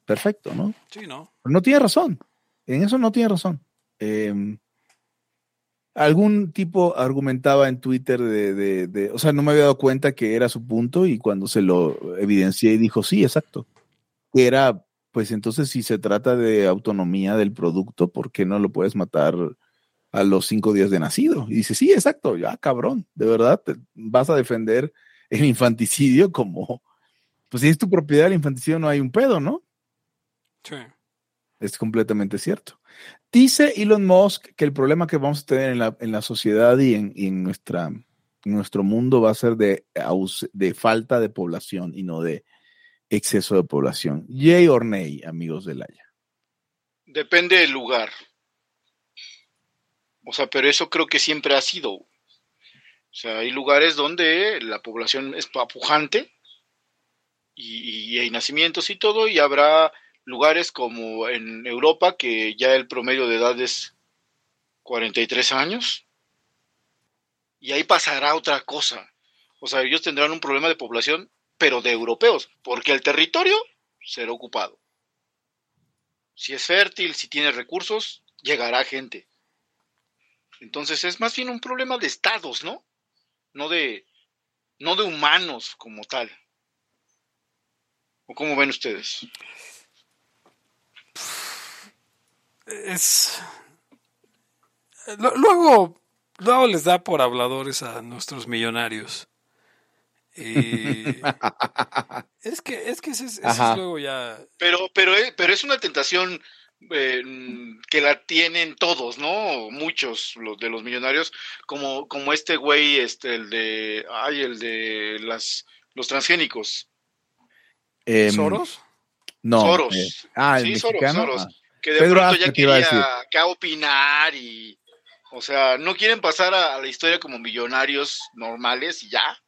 perfecto, ¿no? Sí, ¿no? Pero no tiene razón. En eso no tiene razón. Eh, algún tipo argumentaba en Twitter de, de, de, o sea, no me había dado cuenta que era su punto y cuando se lo evidencié dijo, sí, exacto. Que era, pues entonces si se trata de autonomía del producto, ¿por qué no lo puedes matar a los cinco días de nacido? Y dice, sí, exacto, ya cabrón, de verdad, te vas a defender el infanticidio como, pues si es tu propiedad el infanticidio no hay un pedo, ¿no? Sí. Es completamente cierto. Dice Elon Musk que el problema que vamos a tener en la, en la sociedad y en, y en nuestra, en nuestro mundo va a ser de, de falta de población y no de exceso de población. Yay or nay, amigos del Haya. Depende del lugar. O sea, pero eso creo que siempre ha sido. O sea, hay lugares donde la población es pujante y, y hay nacimientos y todo, y habrá lugares como en Europa que ya el promedio de edad es 43 años. Y ahí pasará otra cosa. O sea, ellos tendrán un problema de población, pero de europeos, porque el territorio será ocupado. Si es fértil, si tiene recursos, llegará gente. Entonces es más bien un problema de estados, ¿no? No de, no de humanos como tal. ¿O cómo ven ustedes? Es. Lo- Luego, luego les da por habladores a nuestros millonarios. Y- [laughs] es que, es que ese, es- ese es luego ya. Pero, pero, es- pero es una tentación eh, que la tienen todos, ¿no? Muchos los de los millonarios, como, como este güey, este, el de, ay, el de las, los transgénicos, Em, ¿Soros? No. Soros. eh, ah, el Sí, Soros, mexicano. Soros. Ah, que de Pedro pronto Aspe ya quería acá opinar y, o sea, no quieren pasar a, a la historia como millonarios normales y ya,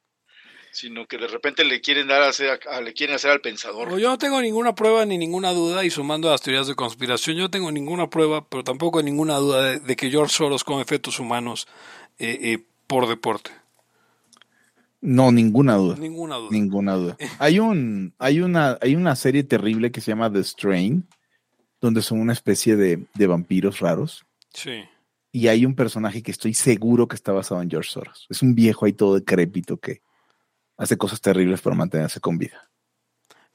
sino que de repente le quieren dar a hacer, a- le quieren hacer al pensador. O yo no tengo ninguna prueba ni ninguna duda, y sumando a las teorías de conspiración, yo no tengo ninguna prueba, pero tampoco ninguna duda de, de que George Soros come fetos humanos eh, eh, por deporte. no, ninguna duda. Ninguna duda. Ninguna duda. [laughs] Hay un, hay una, hay una serie terrible que se llama The Strain, donde son una especie de, de vampiros raros. Sí. Y hay un personaje que estoy seguro que está basado en George Soros. Es un viejo ahí todo decrépito que hace cosas terribles para mantenerse con vida.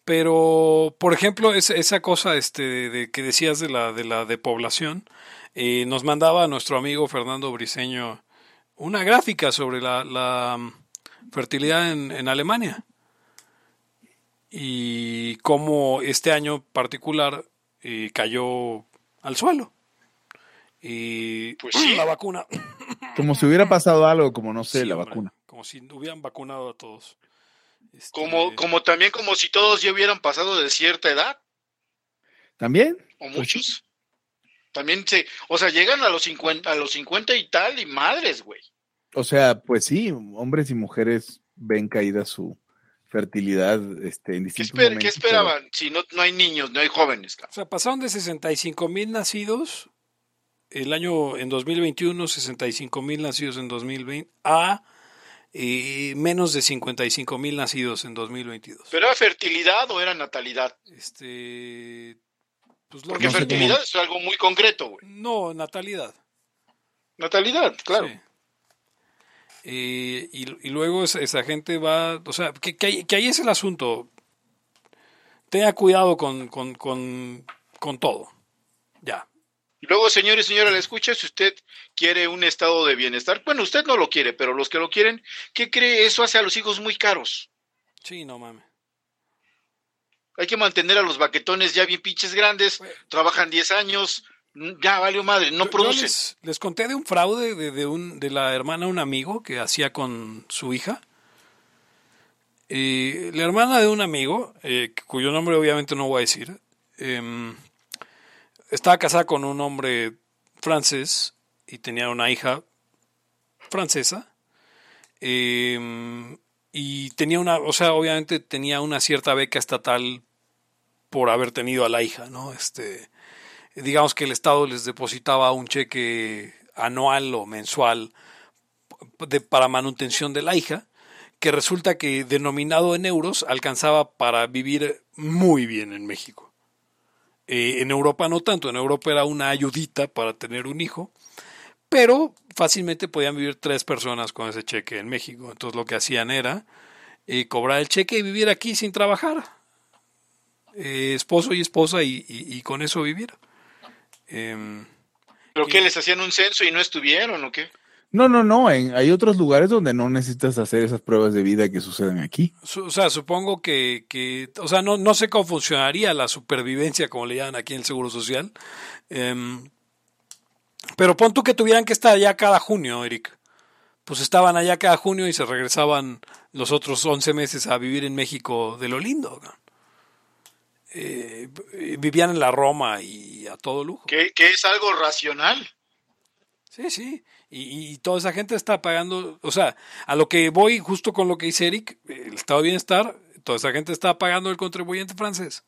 Pero, por ejemplo, esa, esa cosa este, de, de que decías de la, de la depoblación, eh, nos mandaba nuestro amigo Fernando Briseño una gráfica sobre la, la mm, fertilidad en, en Alemania y cómo este año particular eh, cayó al suelo. Y Pues sí. la vacuna. Como si hubiera pasado algo, como no sé, Sí, la hombre, vacuna. Como si hubieran vacunado a todos. Este, Como, como también como si todos ya hubieran pasado de cierta edad, ¿También? o Pues muchos. También se, o sea, llegan a los 50, a los 50 y tal, y madres, güey. O sea, pues sí, hombres y mujeres ven caída su fertilidad este, en ¿Qué, distintos esper- momentos, qué esperaban? Si no, no hay niños, no hay jóvenes. cabrón. O sea, pasaron de 65 mil nacidos el año en 2021, 65 mil nacidos en 2020, a eh, menos de 55 mil nacidos en 2022. ¿Pero era fertilidad o era natalidad? Este, pues lo Porque No fertilidad es algo muy concreto, güey. No, natalidad. Natalidad, claro. Sí. Eh, y, y luego esa, esa gente va, o sea, que, que ahí, que ahí es el asunto. Tenga cuidado con, con, con, con todo. Ya. Y luego, señores y señora, le escucha, si usted quiere un estado de bienestar, bueno, usted no lo quiere, pero los que lo quieren, ¿qué cree? Eso hace a los hijos muy caros. Sí, no mames. Hay que mantener a los baquetones ya bien pinches grandes, trabajan 10 años, ya valió madre, no producen. les, les conté de un fraude de, de un, de la hermana de un amigo que hacía con su hija. Eh, la hermana de un amigo, eh, cuyo nombre obviamente no voy a decir, em, estaba casada con un hombre francés y tenía una hija francesa. em, y tenía una, o sea, obviamente tenía una cierta beca estatal por haber tenido a la hija, ¿no? Este, digamos que el Estado les depositaba un cheque anual o mensual de, para manutención de la hija, que resulta que denominado en euros alcanzaba para vivir muy bien en México. Eh, en Europa no tanto, en Europa era una ayudita para tener un hijo, pero fácilmente podían vivir tres personas con ese cheque en México. Entonces lo que hacían era eh, cobrar el cheque y vivir aquí sin trabajar. Eh, esposo y esposa y, y- y con eso vivir. Em, ¿Pero qué, les hacían un censo y no estuvieron o qué? No, no, no. en- hay otros lugares donde no necesitas hacer esas pruebas de vida que suceden aquí. Su- O sea, supongo que, que o sea, no, no sé cómo funcionaría la supervivencia, como le llaman aquí en el Seguro Social. Pero pon tú que tuvieran que estar allá cada junio, Eric. Pues estaban allá cada junio y se regresaban los otros 11 meses a vivir en México de lo lindo. ¿no? Eh, vivían en la Roma y a todo lujo. Que, que es algo racional. Sí, sí. Y, y toda esa gente está pagando, o sea, a lo que voy justo con lo que dice Eric, el estado de bienestar, toda esa gente está pagando el contribuyente francés.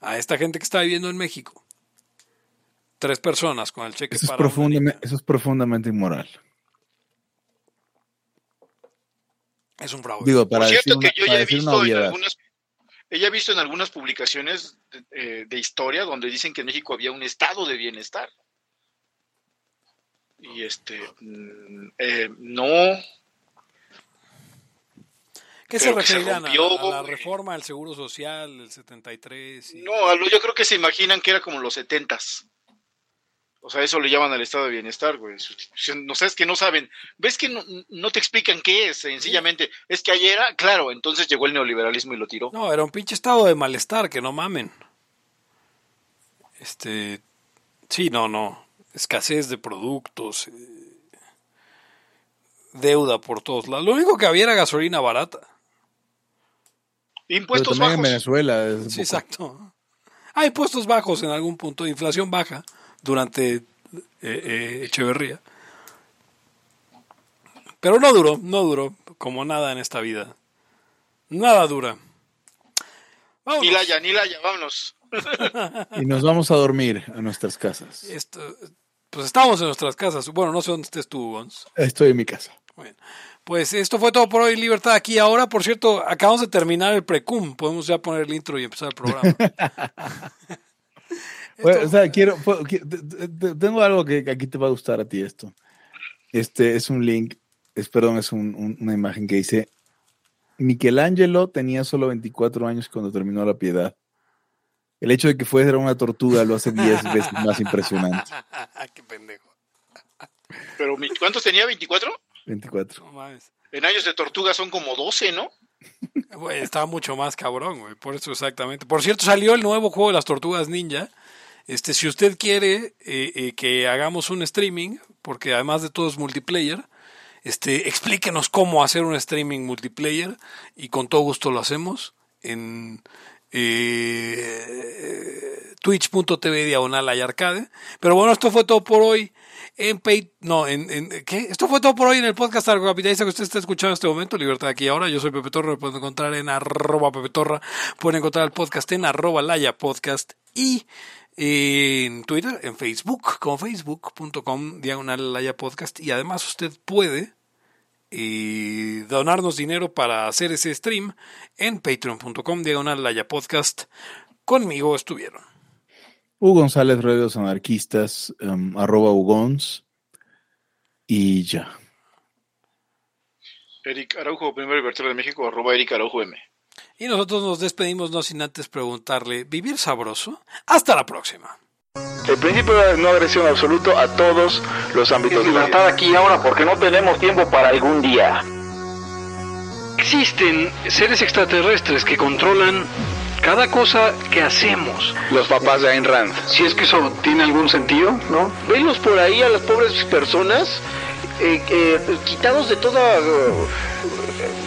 A esta gente que está viviendo en México. Tres personas con el cheque Eso es, para una profundamente, eso es profundamente inmoral. Es un fraude. Digo, para Por decir cierto, una, que yo ya he decir visto en obviedad. algunas, ella he visto en algunas publicaciones de, eh, de historia donde dicen que en México había un estado de bienestar. Y este, mm, eh, no, ¿Qué se pero que se referirán a, a la reforma del Seguro Social del 73? y- no, yo creo que se imaginan que era como los setentas. O sea, eso le llaman al estado de bienestar, güey. Sustitución- No sé, es que no saben. ¿Ves que no, no te explican qué es? Sencillamente, es que ayer era, claro, entonces llegó el neoliberalismo y lo tiró. No, era un pinche estado de malestar, que no mamen. Este, sí, no, no. Escasez de productos, eh, deuda por todos lados. Lo único que había era gasolina barata. Pero Impuestos en bajos. Venezuela. es Sí, poco. exacto. Hay puestos bajos en algún punto, inflación baja durante eh, eh, Echeverría. Pero no duró, no duró, como nada en esta vida. Nada dura. Vámonos. Ni Laya, ni Laya, vámonos. Y nos vamos a dormir a nuestras casas. Esto, pues estamos en nuestras casas. Bueno, no sé dónde estés tú, Gons. Estoy en mi casa. Bueno, pues esto fue todo por hoy, Libertad, aquí ahora. Por cierto, acabamos de terminar el precum. Podemos ya poner el intro y empezar el programa. [laughs] Bueno, o sea, quiero, puedo- qui- te- te- te- tengo algo que que aquí te va a gustar a ti esto. Este es un link, es perdón, es un- un- una imagen que dice Michelangelo tenía solo 24 años cuando terminó La Piedad. El hecho de que fuera una tortuga lo hace 10 [laughs] veces más impresionante. Qué pendejo. Pero, ¿cuántos tenía? ¿24? 24. No mames. En años de tortuga son como 12, ¿no? Güey, estaba mucho más cabrón, güey. Por eso exactamente. Por cierto, salió el nuevo juego de las tortugas ninja. Este, si usted quiere eh, eh, que hagamos un streaming, porque además de todo es multiplayer, este, explíquenos cómo hacer un streaming multiplayer y con todo gusto lo hacemos en eh, twitch.tv diagonal. Pero bueno, esto fue todo por hoy. En Pay, no, en, en- ¿qué? Esto fue todo por hoy en el podcast Capitalista que usted está escuchando en este momento, Libertad aquí ahora. Yo soy Pepe Torra, me pueden encontrar en arroba Pepe Torra, pueden encontrar el podcast en arroba Laya Podcast y en Twitter, en Facebook, como facebook.com diagonal Laya Podcast. Y además usted puede y donarnos dinero para hacer ese stream en patreon.com diagonal Laya Podcast. Conmigo estuvieron. Hugo González, Redes Anarquistas, em, arroba Hugons. Y ya. Eric Araujo, primer libertario de México, arroba Eric Araujo M. Y nosotros nos despedimos no sin antes preguntarle, ¿vivir sabroso? Hasta la próxima. El principio de no agresión absoluto a todos los ámbitos. Es libertad aquí ahora porque no tenemos tiempo para algún día. Existen seres extraterrestres que controlan cada cosa que hacemos. Los papás de Ayn Rand. Si es que eso tiene algún sentido, ¿no? Venlos por ahí a las pobres personas eh, eh, quitados de toda